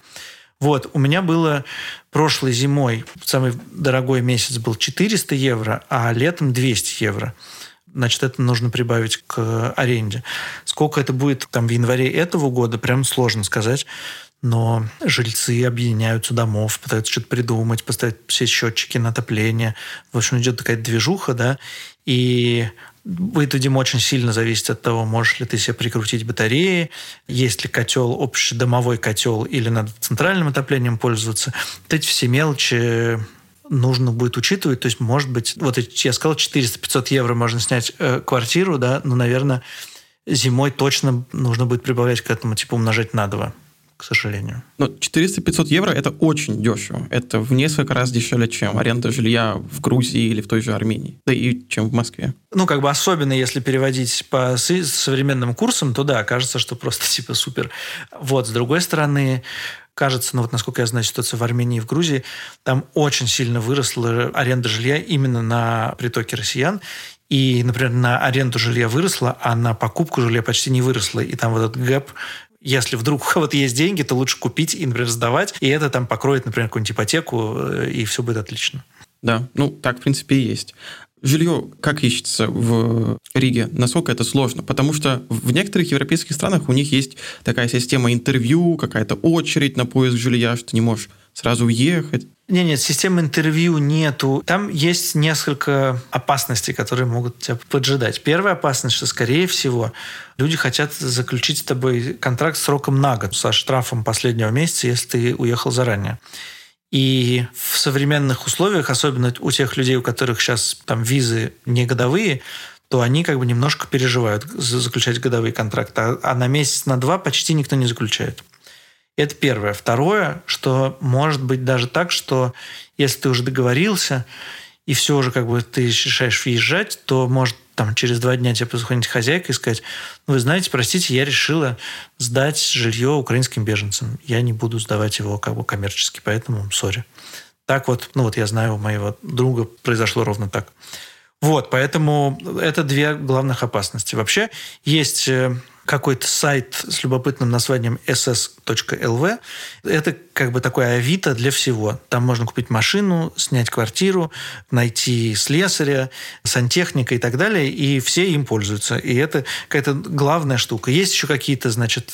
Вот, у меня было прошлой зимой, самый дорогой месяц был 400 евро, а летом 200 евро. Значит, это нужно прибавить к аренде. Сколько это будет там в январе этого года, прям сложно сказать но жильцы объединяются домов, пытаются что-то придумать, поставить все счетчики на отопление. В общем, идет такая движуха, да, и будет, видимо, очень сильно зависеть от того, можешь ли ты себе прикрутить батареи, есть ли котел, общий домовой котел, или надо центральным отоплением пользоваться. Вот эти все мелочи нужно будет учитывать. То есть, может быть, вот я сказал, 400-500 евро можно снять э, квартиру, да, но, наверное, зимой точно нужно будет прибавлять к этому, типа умножать на 2 к сожалению. Но 400-500 евро – это очень дешево. Это в несколько раз дешевле, чем аренда жилья в Грузии или в той же Армении. Да и чем в Москве. Ну, как бы особенно если переводить по современным курсам, то да, кажется, что просто типа супер. Вот, с другой стороны, кажется, ну вот насколько я знаю ситуацию в Армении и в Грузии, там очень сильно выросла аренда жилья именно на притоке россиян. И, например, на аренду жилья выросла, а на покупку жилья почти не выросла. И там вот этот гэп если вдруг кого-то есть деньги, то лучше купить и, например, сдавать, и это там покроет, например, какую-нибудь ипотеку, э, и все будет отлично. Да, ну так, в принципе, и есть. Жилье как ищется в Риге? Насколько это сложно? Потому что в некоторых европейских странах у них есть такая система интервью, какая-то очередь на поиск жилья, что не можешь сразу уехать. Нет, нет, системы интервью нету. Там есть несколько опасностей, которые могут тебя поджидать. Первая опасность, что, скорее всего, люди хотят заключить с тобой контракт сроком на год со штрафом последнего месяца, если ты уехал заранее. И в современных условиях, особенно у тех людей, у которых сейчас там визы не годовые, то они как бы немножко переживают заключать годовые контракты. А, а на месяц, на два почти никто не заключает. Это первое. Второе, что может быть даже так, что если ты уже договорился, и все уже как бы ты решаешь въезжать, то может там через два дня тебе позвонить хозяйка и сказать, ну, вы знаете, простите, я решила сдать жилье украинским беженцам. Я не буду сдавать его как бы коммерчески, поэтому сори. Так вот, ну вот я знаю, у моего друга произошло ровно так. Вот, поэтому это две главных опасности. Вообще есть э, какой-то сайт с любопытным названием ss.lv. Это как бы такое авито для всего. Там можно купить машину, снять квартиру, найти слесаря, сантехника и так далее, и все им пользуются. И это какая-то главная штука. Есть еще какие-то, значит,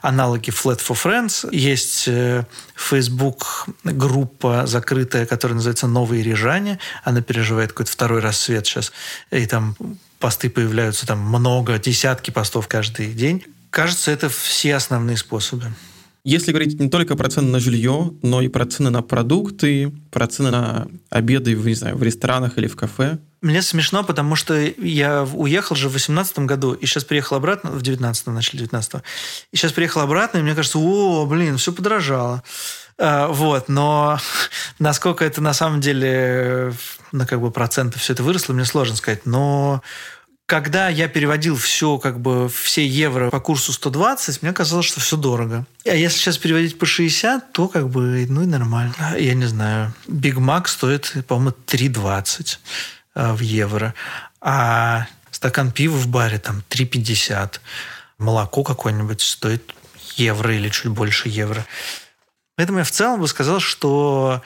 аналоги Flat for Friends, есть э, Facebook группа закрытая, которая называется «Новые рижане». Она переживает какой-то второй рассвет сейчас. И там посты появляются там много, десятки постов каждый день. Кажется, это все основные способы. Если говорить не только про цены на жилье, но и про цены на продукты, про цены на обеды, не знаю, в ресторанах или в кафе. Мне смешно, потому что я уехал же в 18 году, и сейчас приехал обратно, в 19 начале 19 и сейчас приехал обратно, и мне кажется, о, блин, все подорожало. А, вот, но насколько это на самом деле на как бы проценты все это выросло, мне сложно сказать. Но когда я переводил все, как бы, все евро по курсу 120, мне казалось, что все дорого. А если сейчас переводить по 60, то как бы, ну и нормально. Я не знаю. Биг Мак стоит, по-моему, 3,20 а, в евро. А стакан пива в баре там 3,50. Молоко какое-нибудь стоит евро или чуть больше евро. Поэтому я в целом бы сказал, что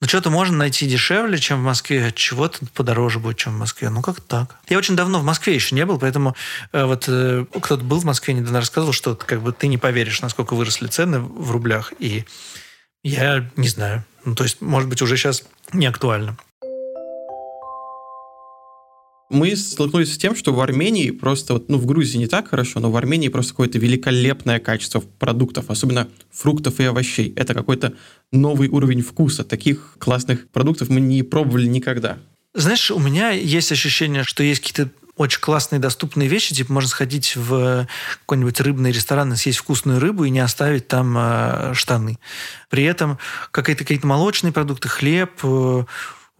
ну, что-то можно найти дешевле, чем в Москве, чего-то подороже будет, чем в Москве. Ну, как так? Я очень давно в Москве еще не был, поэтому э, вот э, кто-то был в Москве, недавно рассказывал, что как бы ты не поверишь, насколько выросли цены в рублях. И я не знаю. Ну, то есть, может быть, уже сейчас не актуально мы столкнулись с тем, что в Армении просто, ну, в Грузии не так хорошо, но в Армении просто какое-то великолепное качество продуктов, особенно фруктов и овощей. Это какой-то новый уровень вкуса. Таких классных продуктов мы не пробовали никогда. Знаешь, у меня есть ощущение, что есть какие-то очень классные доступные вещи, типа можно сходить в какой-нибудь рыбный ресторан и съесть вкусную рыбу и не оставить там э, штаны. При этом какие-то какие молочные продукты, хлеб, э, у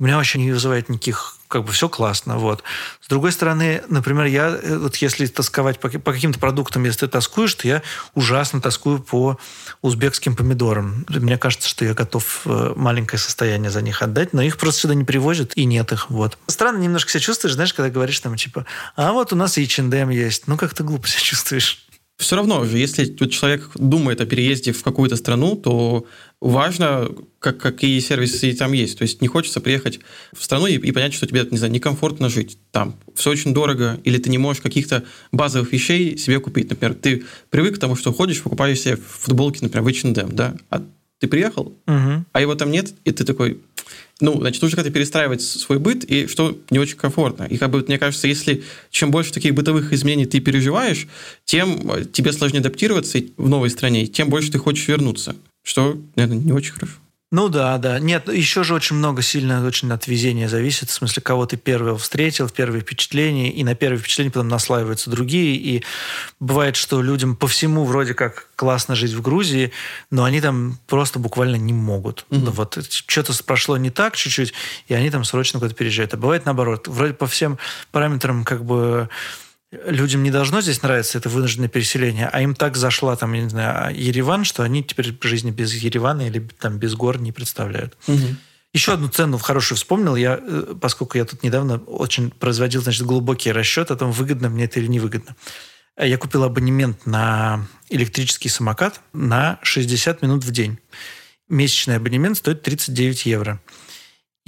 меня вообще не вызывает никаких как бы все классно. Вот. С другой стороны, например, я, э, вот если тосковать по, по каким-то продуктам, если ты тоскуешь, то я ужасно тоскую по узбекским помидорам. Мне кажется, что я готов э, маленькое состояние за них отдать, но их просто сюда не привозят, и нет их. Вот. Странно немножко себя чувствуешь, знаешь, когда говоришь там, типа, а вот у нас и H&M есть. Ну, как ты глупо себя чувствуешь все равно если человек думает о переезде в какую-то страну, то важно, как, какие сервисы там есть. То есть не хочется приехать в страну и, и понять, что тебе, не знаю, некомфортно жить там. Все очень дорого, или ты не можешь каких-то базовых вещей себе купить. Например, ты привык к тому, что ходишь, покупаешь себе футболки, например, в H&M, да? А ты приехал, угу. а его там нет, и ты такой, ну, значит, нужно как-то перестраивать свой быт, и что не очень комфортно. И как бы, мне кажется, если чем больше таких бытовых изменений ты переживаешь, тем э, тебе сложнее адаптироваться в новой стране, тем больше ты хочешь вернуться. Что, наверное, не очень хорошо. Ну да, да. Нет, еще же очень много сильно очень от везения зависит. В смысле, кого ты первого встретил, первые впечатления, и на первые впечатления потом наслаиваются другие. И бывает, что людям по всему вроде как классно жить в Грузии, но они там просто буквально не могут. Mm-hmm. Вот что-то прошло не так чуть-чуть, и они там срочно куда-то переезжают. А бывает наоборот. Вроде по всем параметрам как бы людям не должно здесь нравиться это вынужденное переселение, а им так зашла там, я не знаю, Ереван, что они теперь жизни без Еревана или там без гор не представляют. Угу. Еще одну цену хорошую вспомнил. Я, э, поскольку я тут недавно очень производил, значит, глубокий расчет о том, выгодно мне это или невыгодно. Я купил абонемент на электрический самокат на 60 минут в день. Месячный абонемент стоит 39 евро.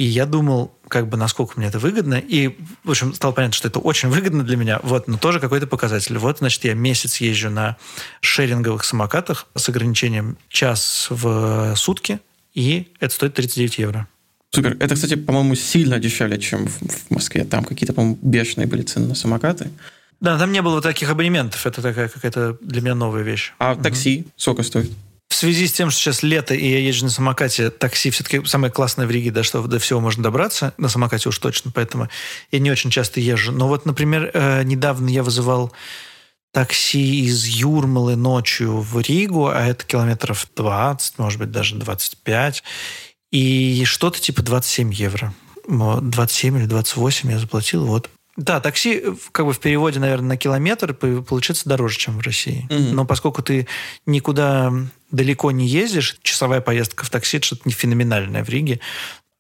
И я думал, как бы, насколько мне это выгодно. И, в общем, стало понятно, что это очень выгодно для меня. Вот, но тоже какой-то показатель. Вот, значит, я месяц езжу на шеринговых самокатах с ограничением час в сутки, и это стоит 39 евро. Супер. Это, кстати, по-моему, сильно дешевле, чем в Москве. Там какие-то, по-моему, бешеные были цены на самокаты. Да, там не было таких абонементов. Это такая какая-то для меня новая вещь. А угу. такси сколько стоит? В связи с тем, что сейчас лето, и я езжу на самокате, такси все-таки самое классное в Риге, да, что до всего можно добраться, на самокате уж точно, поэтому я не очень часто езжу. Но вот, например, э, недавно я вызывал такси из Юрмалы ночью в Ригу, а это километров 20, может быть, даже 25, и что-то типа 27 евро. 27 или 28 я заплатил, вот. Да, такси как бы в переводе, наверное, на километр получается дороже, чем в России. Угу. Но поскольку ты никуда далеко не ездишь, часовая поездка в такси это что-то не феноменальное в Риге,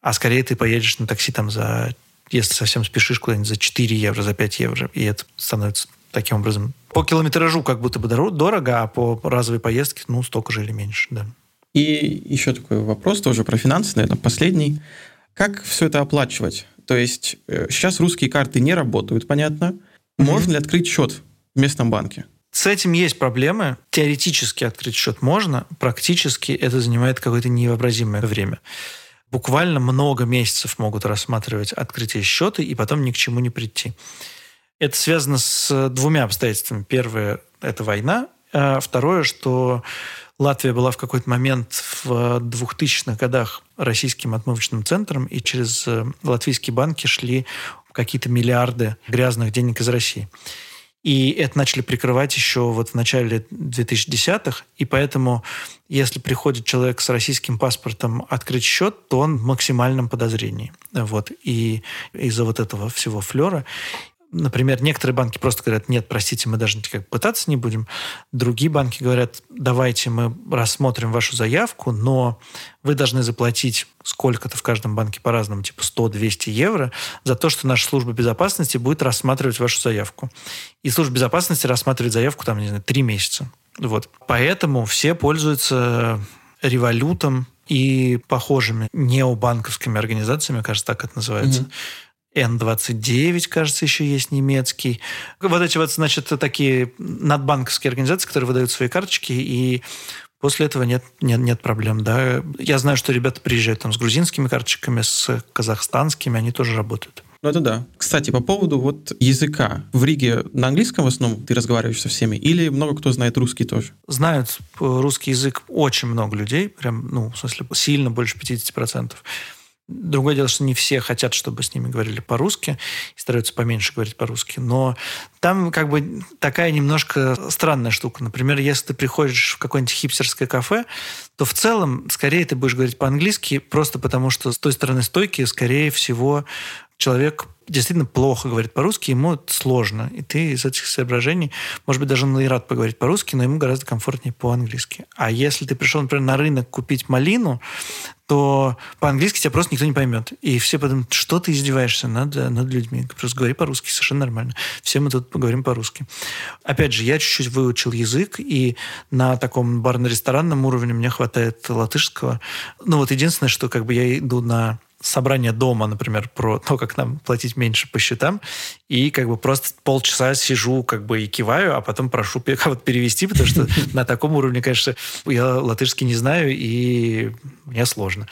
а скорее ты поедешь на такси там за, если совсем спешишь куда-нибудь, за 4 евро, за 5 евро, и это становится таким образом по километражу как будто бы дорого, а по разовой поездке, ну, столько же или меньше, да. И еще такой вопрос тоже про финансы, наверное, последний. Как все это оплачивать? То есть э, сейчас русские карты не работают, понятно. Можно mm-hmm. ли открыть счет в местном банке? С этим есть проблемы. Теоретически открыть счет можно, практически это занимает какое-то невообразимое время. Буквально много месяцев могут рассматривать открытие счета и потом ни к чему не прийти. Это связано с двумя обстоятельствами. Первое – это война. А второе, что Латвия была в какой-то момент в 2000-х годах российским отмывочным центром, и через латвийские банки шли какие-то миллиарды грязных денег из России. И это начали прикрывать еще вот в начале 2010-х. И поэтому, если приходит человек с российским паспортом открыть счет, то он в максимальном подозрении. Вот. И из-за вот этого всего флера Например, некоторые банки просто говорят, нет, простите, мы даже как пытаться не будем. Другие банки говорят, давайте мы рассмотрим вашу заявку, но вы должны заплатить сколько-то в каждом банке по-разному, типа 100-200 евро, за то, что наша служба безопасности будет рассматривать вашу заявку. И служба безопасности рассматривает заявку там, не знаю, 3 месяца. Вот. Поэтому все пользуются револютом и похожими необанковскими организациями, кажется, так это называется. Угу. N29, кажется, еще есть немецкий. Вот эти вот, значит, такие надбанковские организации, которые выдают свои карточки, и после этого нет, нет, нет проблем. Да. Я знаю, что ребята приезжают там с грузинскими карточками, с казахстанскими, они тоже работают. Ну, это да. Кстати, по поводу вот языка. В Риге на английском в основном ты разговариваешь со всеми? Или много кто знает русский тоже? Знают русский язык очень много людей. Прям, ну, в смысле, сильно больше 50%. Другое дело, что не все хотят, чтобы с ними говорили по-русски, и стараются поменьше говорить по-русски. Но там как бы такая немножко странная штука. Например, если ты приходишь в какое-нибудь хипстерское кафе, то в целом скорее ты будешь говорить по-английски, просто потому что с той стороны стойки, скорее всего, человек действительно плохо говорит по-русски, ему сложно. И ты из этих соображений, может быть, даже он и рад поговорить по-русски, но ему гораздо комфортнее по-английски. А если ты пришел, например, на рынок купить малину, то по-английски тебя просто никто не поймет. И все подумают, что ты издеваешься над, над людьми. Просто говори по-русски, совершенно нормально. Все мы тут поговорим по-русски. Опять же, я чуть-чуть выучил язык, и на таком барно-ресторанном уровне мне хватает латышского. Ну вот единственное, что как бы я иду на собрание дома, например, про то, как нам платить меньше по счетам, и как бы просто полчаса сижу как бы и киваю, а потом прошу кого-то перевести, потому что на таком уровне, конечно, я латышский не знаю, и мне сложно.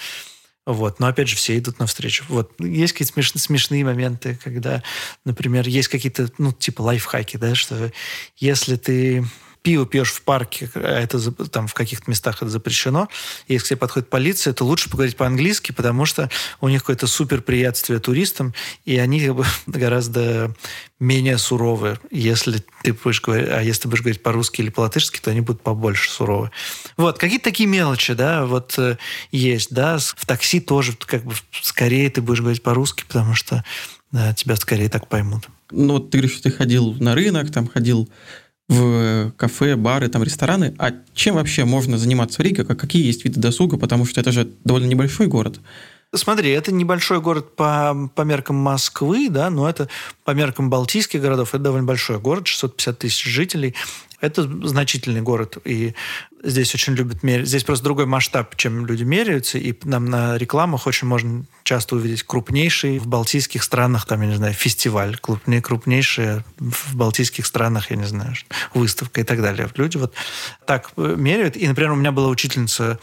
Вот. Но опять же, все идут навстречу. Вот. Есть какие-то смеш... смешные моменты, когда, например, есть какие-то, ну, типа лайфхаки, да, что если ты пиво пьешь в парке, а это там в каких-то местах это запрещено, и если к тебе подходит полиция, то лучше поговорить по-английски, потому что у них какое-то супер приятствие туристам, и они как бы гораздо менее суровые. Если ты будешь говорить, а если ты будешь говорить по-русски или по-латышски, то они будут побольше суровые. Вот, какие-то такие мелочи, да, вот э, есть, да. В такси тоже как бы скорее ты будешь говорить по-русски, потому что да, тебя скорее так поймут. Ну, вот ты говоришь, ты ходил на рынок, там ходил в кафе, бары, там рестораны. А чем вообще можно заниматься в Риге? Какие есть виды досуга? Потому что это же довольно небольшой город. Смотри, это небольшой город по, по меркам Москвы, да, но это по меркам балтийских городов, это довольно большой город, 650 тысяч жителей. Это значительный город, и здесь очень любят мерить. Здесь просто другой масштаб, чем люди меряются, и нам на рекламах очень можно часто увидеть крупнейший в балтийских странах, там, я не знаю, фестиваль, крупнее, крупнейший в балтийских странах, я не знаю, выставка и так далее. Люди вот так меряют. И, например, у меня была учительница Э,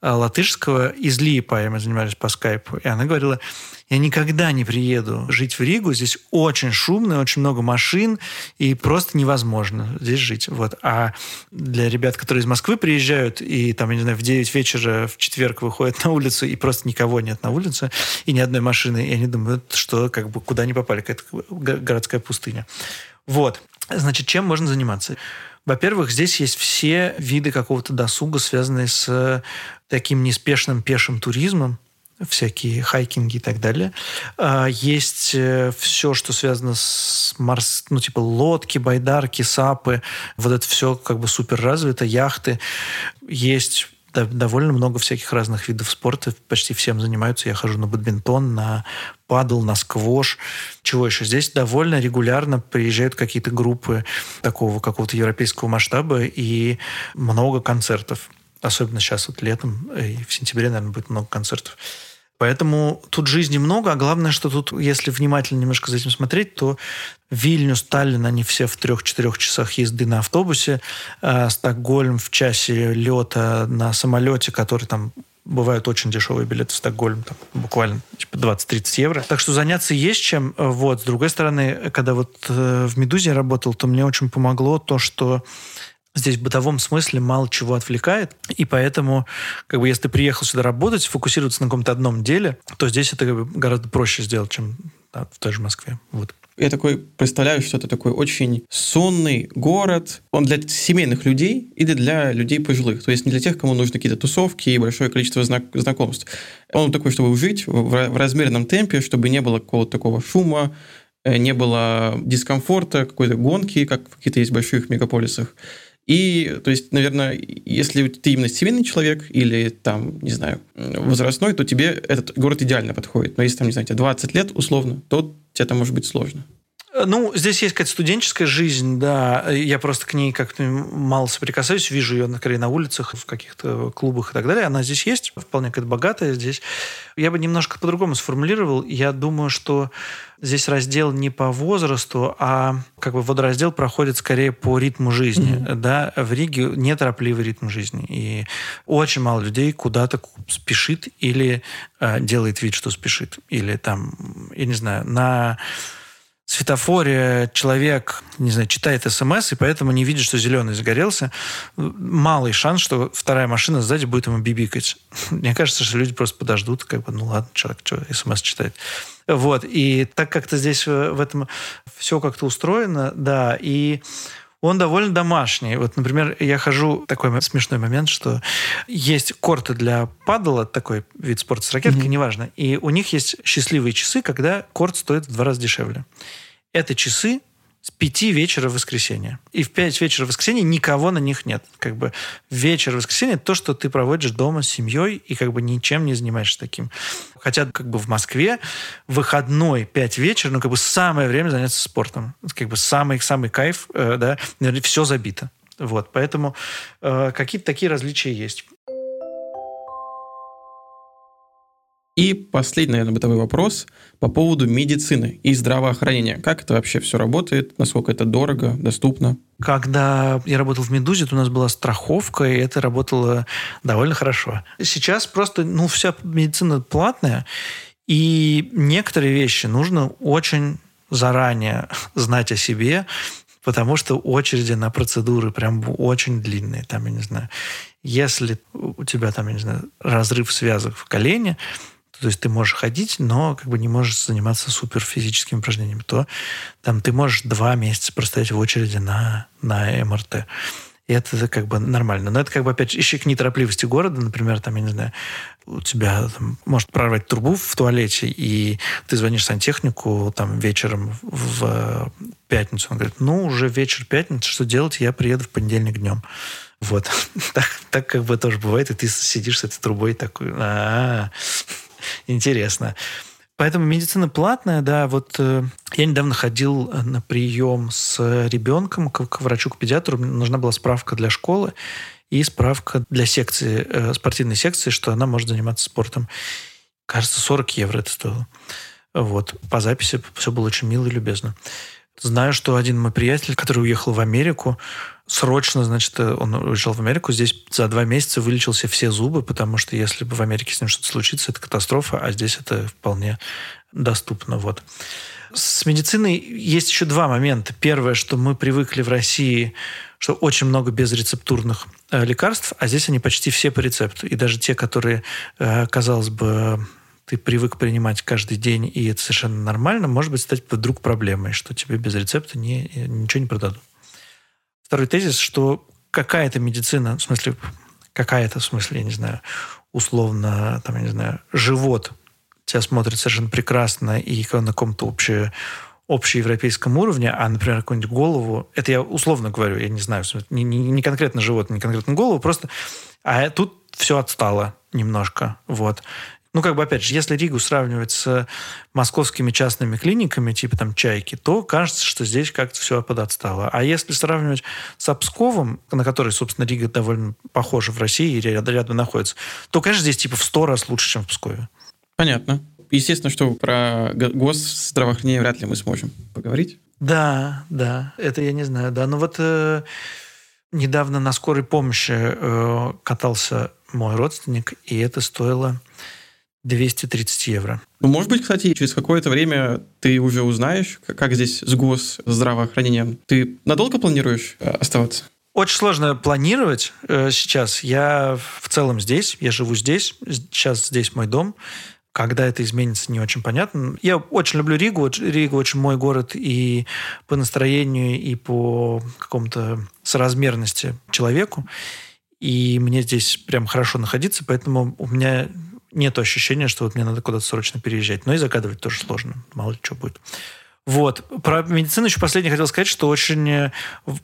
латышского из Лиепая, мы занимались по скайпу, и она говорила, я никогда не приеду жить в Ригу, здесь очень шумно, очень много машин, и просто невозможно здесь жить. Вот. А для ребят, которые из Москвы приезжают, и там, я не знаю, в 9 вечера в четверг выходят на улицу, и просто никого нет на улице, и ни одной машины, и они думают, что как бы куда они попали, какая-то городская пустыня. Вот. Значит, чем можно заниматься? Во-первых, здесь есть все виды какого-то досуга, связанные с таким неспешным пешим туризмом, всякие хайкинги и так далее. А, есть э, все, что связано с морс... ну, типа лодки, байдарки, сапы. Вот это все как бы супер развито, яхты. Есть довольно много всяких разных видов спорта. Почти всем занимаются. Я хожу на бадминтон, на падал, на сквош. Чего еще? Здесь довольно регулярно приезжают какие-то группы такого какого-то европейского масштаба и много концертов. Особенно сейчас вот летом и в сентябре, наверное, будет много концертов. Поэтому тут жизни много, а главное, что тут, если внимательно немножко за этим смотреть, то Вильнюс, Таллин, они все в трех-четырех часах езды на автобусе, а Стокгольм в часе лета на самолете, который там бывают очень дешевые билеты в Стокгольм, там, буквально типа 20-30 евро. Так что заняться есть чем. Вот. С другой стороны, когда вот э, в «Медузе» работал, то мне очень помогло то, что здесь в бытовом смысле мало чего отвлекает, и поэтому, как бы, если ты приехал сюда работать, фокусироваться на каком-то одном деле, то здесь это гораздо проще сделать, чем да, в той же Москве. Вот. Я такой представляю, что это такой очень сонный город. Он для семейных людей или для людей пожилых. То есть не для тех, кому нужны какие-то тусовки и большое количество знак знакомств. Он такой, чтобы жить в, в размеренном темпе, чтобы не было какого-то такого шума, э, не было дискомфорта, какой-то гонки, как в каких-то есть больших мегаполисах. И, то есть, наверное, если ты именно семейный человек или там, не знаю, возрастной, то тебе этот город идеально подходит. Но если там, не знаю, тебе 20 лет условно, то тебе там может быть сложно. Э, ну, здесь есть какая-то студенческая жизнь, да. Я просто к ней как-то мало соприкасаюсь, вижу ее, скорее, на улицах, в каких-то клубах и так далее. Она здесь есть, вполне какая-то богатая здесь. Я бы немножко по-другому сформулировал. Я думаю, что здесь раздел не по возрасту, а как бы водораздел проходит скорее по ритму жизни. Mm-hmm. Да? В Риге неторопливый ритм жизни. И очень мало людей куда-то спешит или э, делает вид, что спешит. Или там, я не знаю, на светофоре человек, не знаю, читает смс, и поэтому не видит, что зеленый загорелся, малый шанс, что вторая машина сзади будет ему бибикать. Мне кажется, что люди просто подождут, как бы, ну ладно, человек что, смс читает. Вот, и так как-то здесь в этом все как-то устроено, да, и он довольно домашний. Вот, например, я хожу, такой смешной момент, что есть корты для падала, такой вид спорта с ракеткой, mm-hmm. неважно, и у них есть счастливые часы, когда корт стоит в два раза дешевле. Это часы с пяти вечера в воскресенье. И в пять вечера в воскресенье никого на них нет. Как бы вечер в воскресенье то, что ты проводишь дома с семьей и как бы ничем не занимаешься таким. Хотя как бы в Москве выходной пять вечера, ну как бы самое время заняться спортом. Как бы самый, самый кайф, э, да, все забито. Вот, поэтому э, какие-то такие различия есть. И последний, наверное, бытовой вопрос по поводу медицины и здравоохранения. Как это вообще все работает? Насколько это дорого, доступно? Когда я работал в «Медузе», то у нас была страховка, и это работало довольно хорошо. Сейчас просто, ну, вся медицина платная, и некоторые вещи нужно очень заранее знать о себе, потому что очереди на процедуры прям очень длинные. Там, я не знаю, если у тебя там, я не знаю, разрыв связок в колене, то есть ты можешь ходить, но как бы не можешь заниматься супер физическими упражнениями, то там ты можешь два месяца простоять в очереди на, на МРТ. И это как бы нормально. Но это как бы, опять еще к неторопливости города, например, там, я не знаю, у тебя там, может прорвать трубу в туалете, и ты звонишь сантехнику там вечером в пятницу. Он говорит, ну, уже вечер пятницы, что делать? Я приеду в понедельник днем. Вот. так, так как бы тоже бывает, и ты сидишь с этой трубой такой, -а интересно. Поэтому медицина платная, да. Вот э, я недавно ходил на прием с ребенком к, к врачу, к педиатру. Мне нужна была справка для школы и справка для секции, э, спортивной секции, что она может заниматься спортом. Кажется, 40 евро это стоило. Вот. По записи все было очень мило и любезно. Знаю, что один мой приятель, который уехал в Америку, срочно, значит, он уезжал в Америку, здесь за два месяца вылечился все зубы, потому что если бы в Америке с ним что-то случится, это катастрофа, а здесь это вполне доступно. Вот. С медициной есть еще два момента. Первое, что мы привыкли в России, что очень много безрецептурных э, лекарств, а здесь они почти все по рецепту. И даже те, которые, э, казалось бы, ты привык принимать каждый день, и это совершенно нормально, может быть, стать вдруг проблемой, что тебе без рецепта не, ничего не продадут. Второй тезис, что какая-то медицина, в смысле, какая-то, в смысле, я не знаю, условно, там, я не знаю, живот тебя смотрит совершенно прекрасно и на каком-то обще, общеевропейском уровне, а, например, какую-нибудь голову, это я условно говорю, я не знаю, не, не, не конкретно живот, не конкретно голову, просто, а тут все отстало немножко, вот ну, как бы, опять же, если Ригу сравнивать с московскими частными клиниками, типа там «Чайки», то кажется, что здесь как-то все подотстало. А если сравнивать с Псковом, на который, собственно, Рига довольно похожа в России и рядом, рядом находится, то, конечно, здесь типа в сто раз лучше, чем в Пскове. Понятно. Естественно, что про госздравоохранение вряд ли мы сможем поговорить. Да, да, это я не знаю, да. Но вот э, недавно на скорой помощи э, катался мой родственник, и это стоило 230 евро. Ну, может быть, кстати, через какое-то время ты уже узнаешь, как здесь с госздравоохранением. Ты надолго планируешь э, оставаться? Очень сложно планировать э, сейчас. Я в целом здесь, я живу здесь, сейчас здесь мой дом. Когда это изменится, не очень понятно. Я очень люблю Ригу. Рига очень мой город и по настроению, и по какому-то соразмерности человеку. И мне здесь прям хорошо находиться, поэтому у меня нет ощущения, что вот мне надо куда-то срочно переезжать. Но и загадывать тоже сложно. Мало ли что будет. Вот. Про медицину еще последнее хотел сказать, что очень э,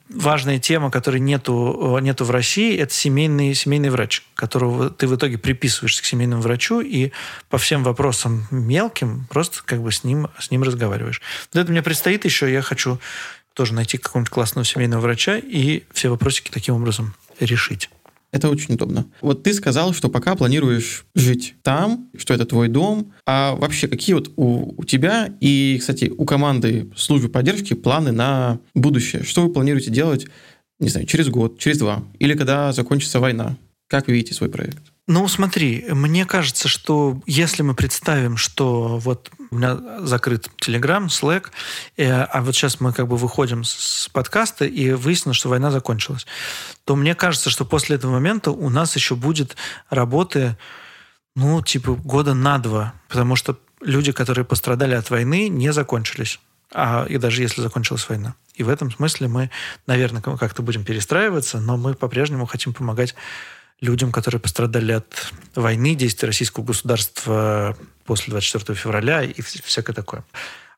важная тема, которой нету, э, нету в России, это семейный, семейный врач, которого ты в итоге приписываешься к семейному врачу и по всем вопросам мелким просто как бы с ним, с ним разговариваешь. Вот это мне предстоит еще. Я хочу тоже найти какого-нибудь классного семейного врача и все вопросики таким образом решить. Это очень удобно. Вот ты сказал, что пока планируешь жить там, что это твой дом. А вообще, какие вот у, у тебя и, кстати, у команды службы поддержки планы на будущее? Что вы планируете делать, не знаю, через год, через два? Или когда закончится война? Как вы видите свой проект? Ну, смотри, мне кажется, что если мы представим, что вот у меня закрыт Telegram, Slack, э, а вот сейчас мы как бы выходим с подкаста и выяснилось, что война закончилась, то мне кажется, что после этого момента у нас еще будет работы, ну, типа года на два, потому что люди, которые пострадали от войны, не закончились. А, и даже если закончилась война. И в этом смысле мы, наверное, как-то будем перестраиваться, но мы по-прежнему хотим помогать людям, которые пострадали от войны, действий российского государства после 24 февраля и всякое такое.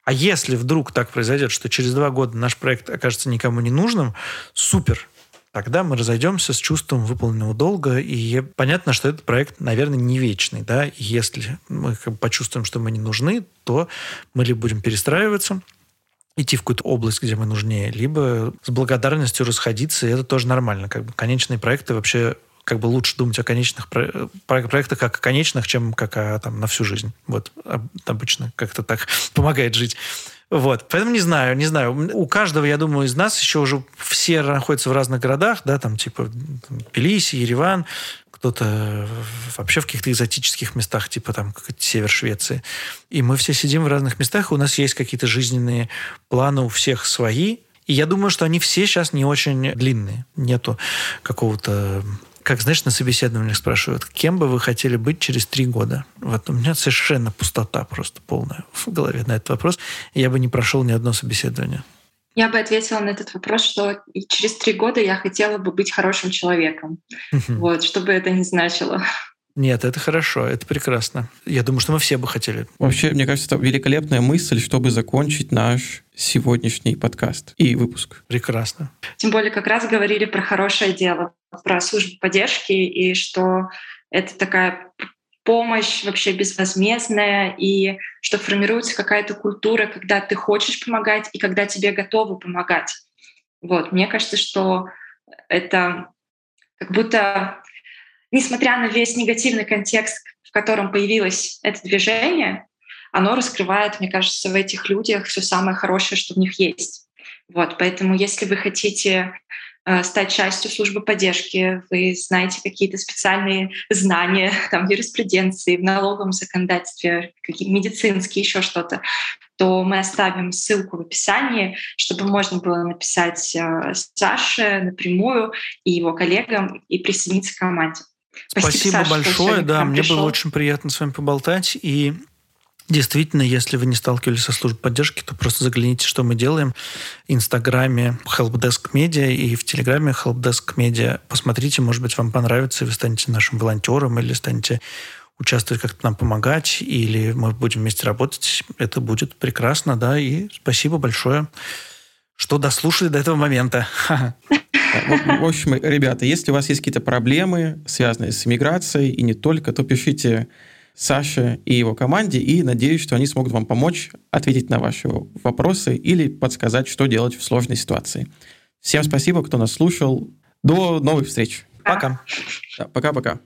А если вдруг так произойдет, что через два года наш проект окажется никому не нужным, супер, тогда мы разойдемся с чувством выполненного долга, и понятно, что этот проект, наверное, не вечный, да, если мы почувствуем, что мы не нужны, то мы либо будем перестраиваться, идти в какую-то область, где мы нужнее, либо с благодарностью расходиться, и это тоже нормально. Как бы конечные проекты вообще как бы лучше думать о конечных про- проектах как о конечных, чем как о, там, на всю жизнь. Вот обычно как-то так помогает жить. Вот, поэтому не знаю, не знаю. У каждого, я думаю, из нас еще уже все находятся в разных городах, да, там типа Тбилиси, Ереван, кто-то вообще в каких-то экзотических местах, типа там север Швеции. И мы все сидим в разных местах, у нас есть какие-то жизненные планы у всех свои, И я думаю, что они все сейчас не очень длинные. Нету какого-то как, знаешь, на собеседованиях спрашивают, кем бы вы хотели быть через три года? Вот у меня совершенно пустота просто полная в голове на этот вопрос. Я бы не прошел ни одно собеседование. Я бы ответила на этот вопрос, что через три года я хотела бы быть хорошим человеком. Вот, что бы это ни значило. Нет, это хорошо, это прекрасно. Я думаю, что мы все бы хотели. Вообще, мне кажется, это великолепная мысль, чтобы закончить наш сегодняшний подкаст и выпуск. Прекрасно. Тем более, как раз говорили про хорошее дело, про службу поддержки, и что это такая помощь вообще безвозмездная, и что формируется какая-то культура, когда ты хочешь помогать и когда тебе готовы помогать. Вот, мне кажется, что это как будто несмотря на весь негативный контекст, в котором появилось это движение, оно раскрывает, мне кажется, в этих людях все самое хорошее, что в них есть. Вот, поэтому если вы хотите э, стать частью службы поддержки, вы знаете какие-то специальные знания там, юриспруденции, в налоговом законодательстве, какие медицинские, еще что-то, то мы оставим ссылку в описании, чтобы можно было написать э, Саше напрямую и его коллегам и присоединиться к команде. Спасибо, Спасибо Саша, большое. Да, мне пришел. было очень приятно с вами поболтать. И Действительно, если вы не сталкивались со службой поддержки, то просто загляните, что мы делаем в Инстаграме Helpdesk Media и в Телеграме Helpdesk Media. Посмотрите, может быть, вам понравится, и вы станете нашим волонтером или станете участвовать, как-то нам помогать, или мы будем вместе работать. Это будет прекрасно, да, и спасибо большое, что дослушали до этого момента. В общем, ребята, если у вас есть какие-то проблемы, связанные с иммиграцией, и не только, то пишите Саше и его команде, и надеюсь, что они смогут вам помочь ответить на ваши вопросы или подсказать, что делать в сложной ситуации. Всем спасибо, кто нас слушал. До новых встреч. Пока. Пока-пока.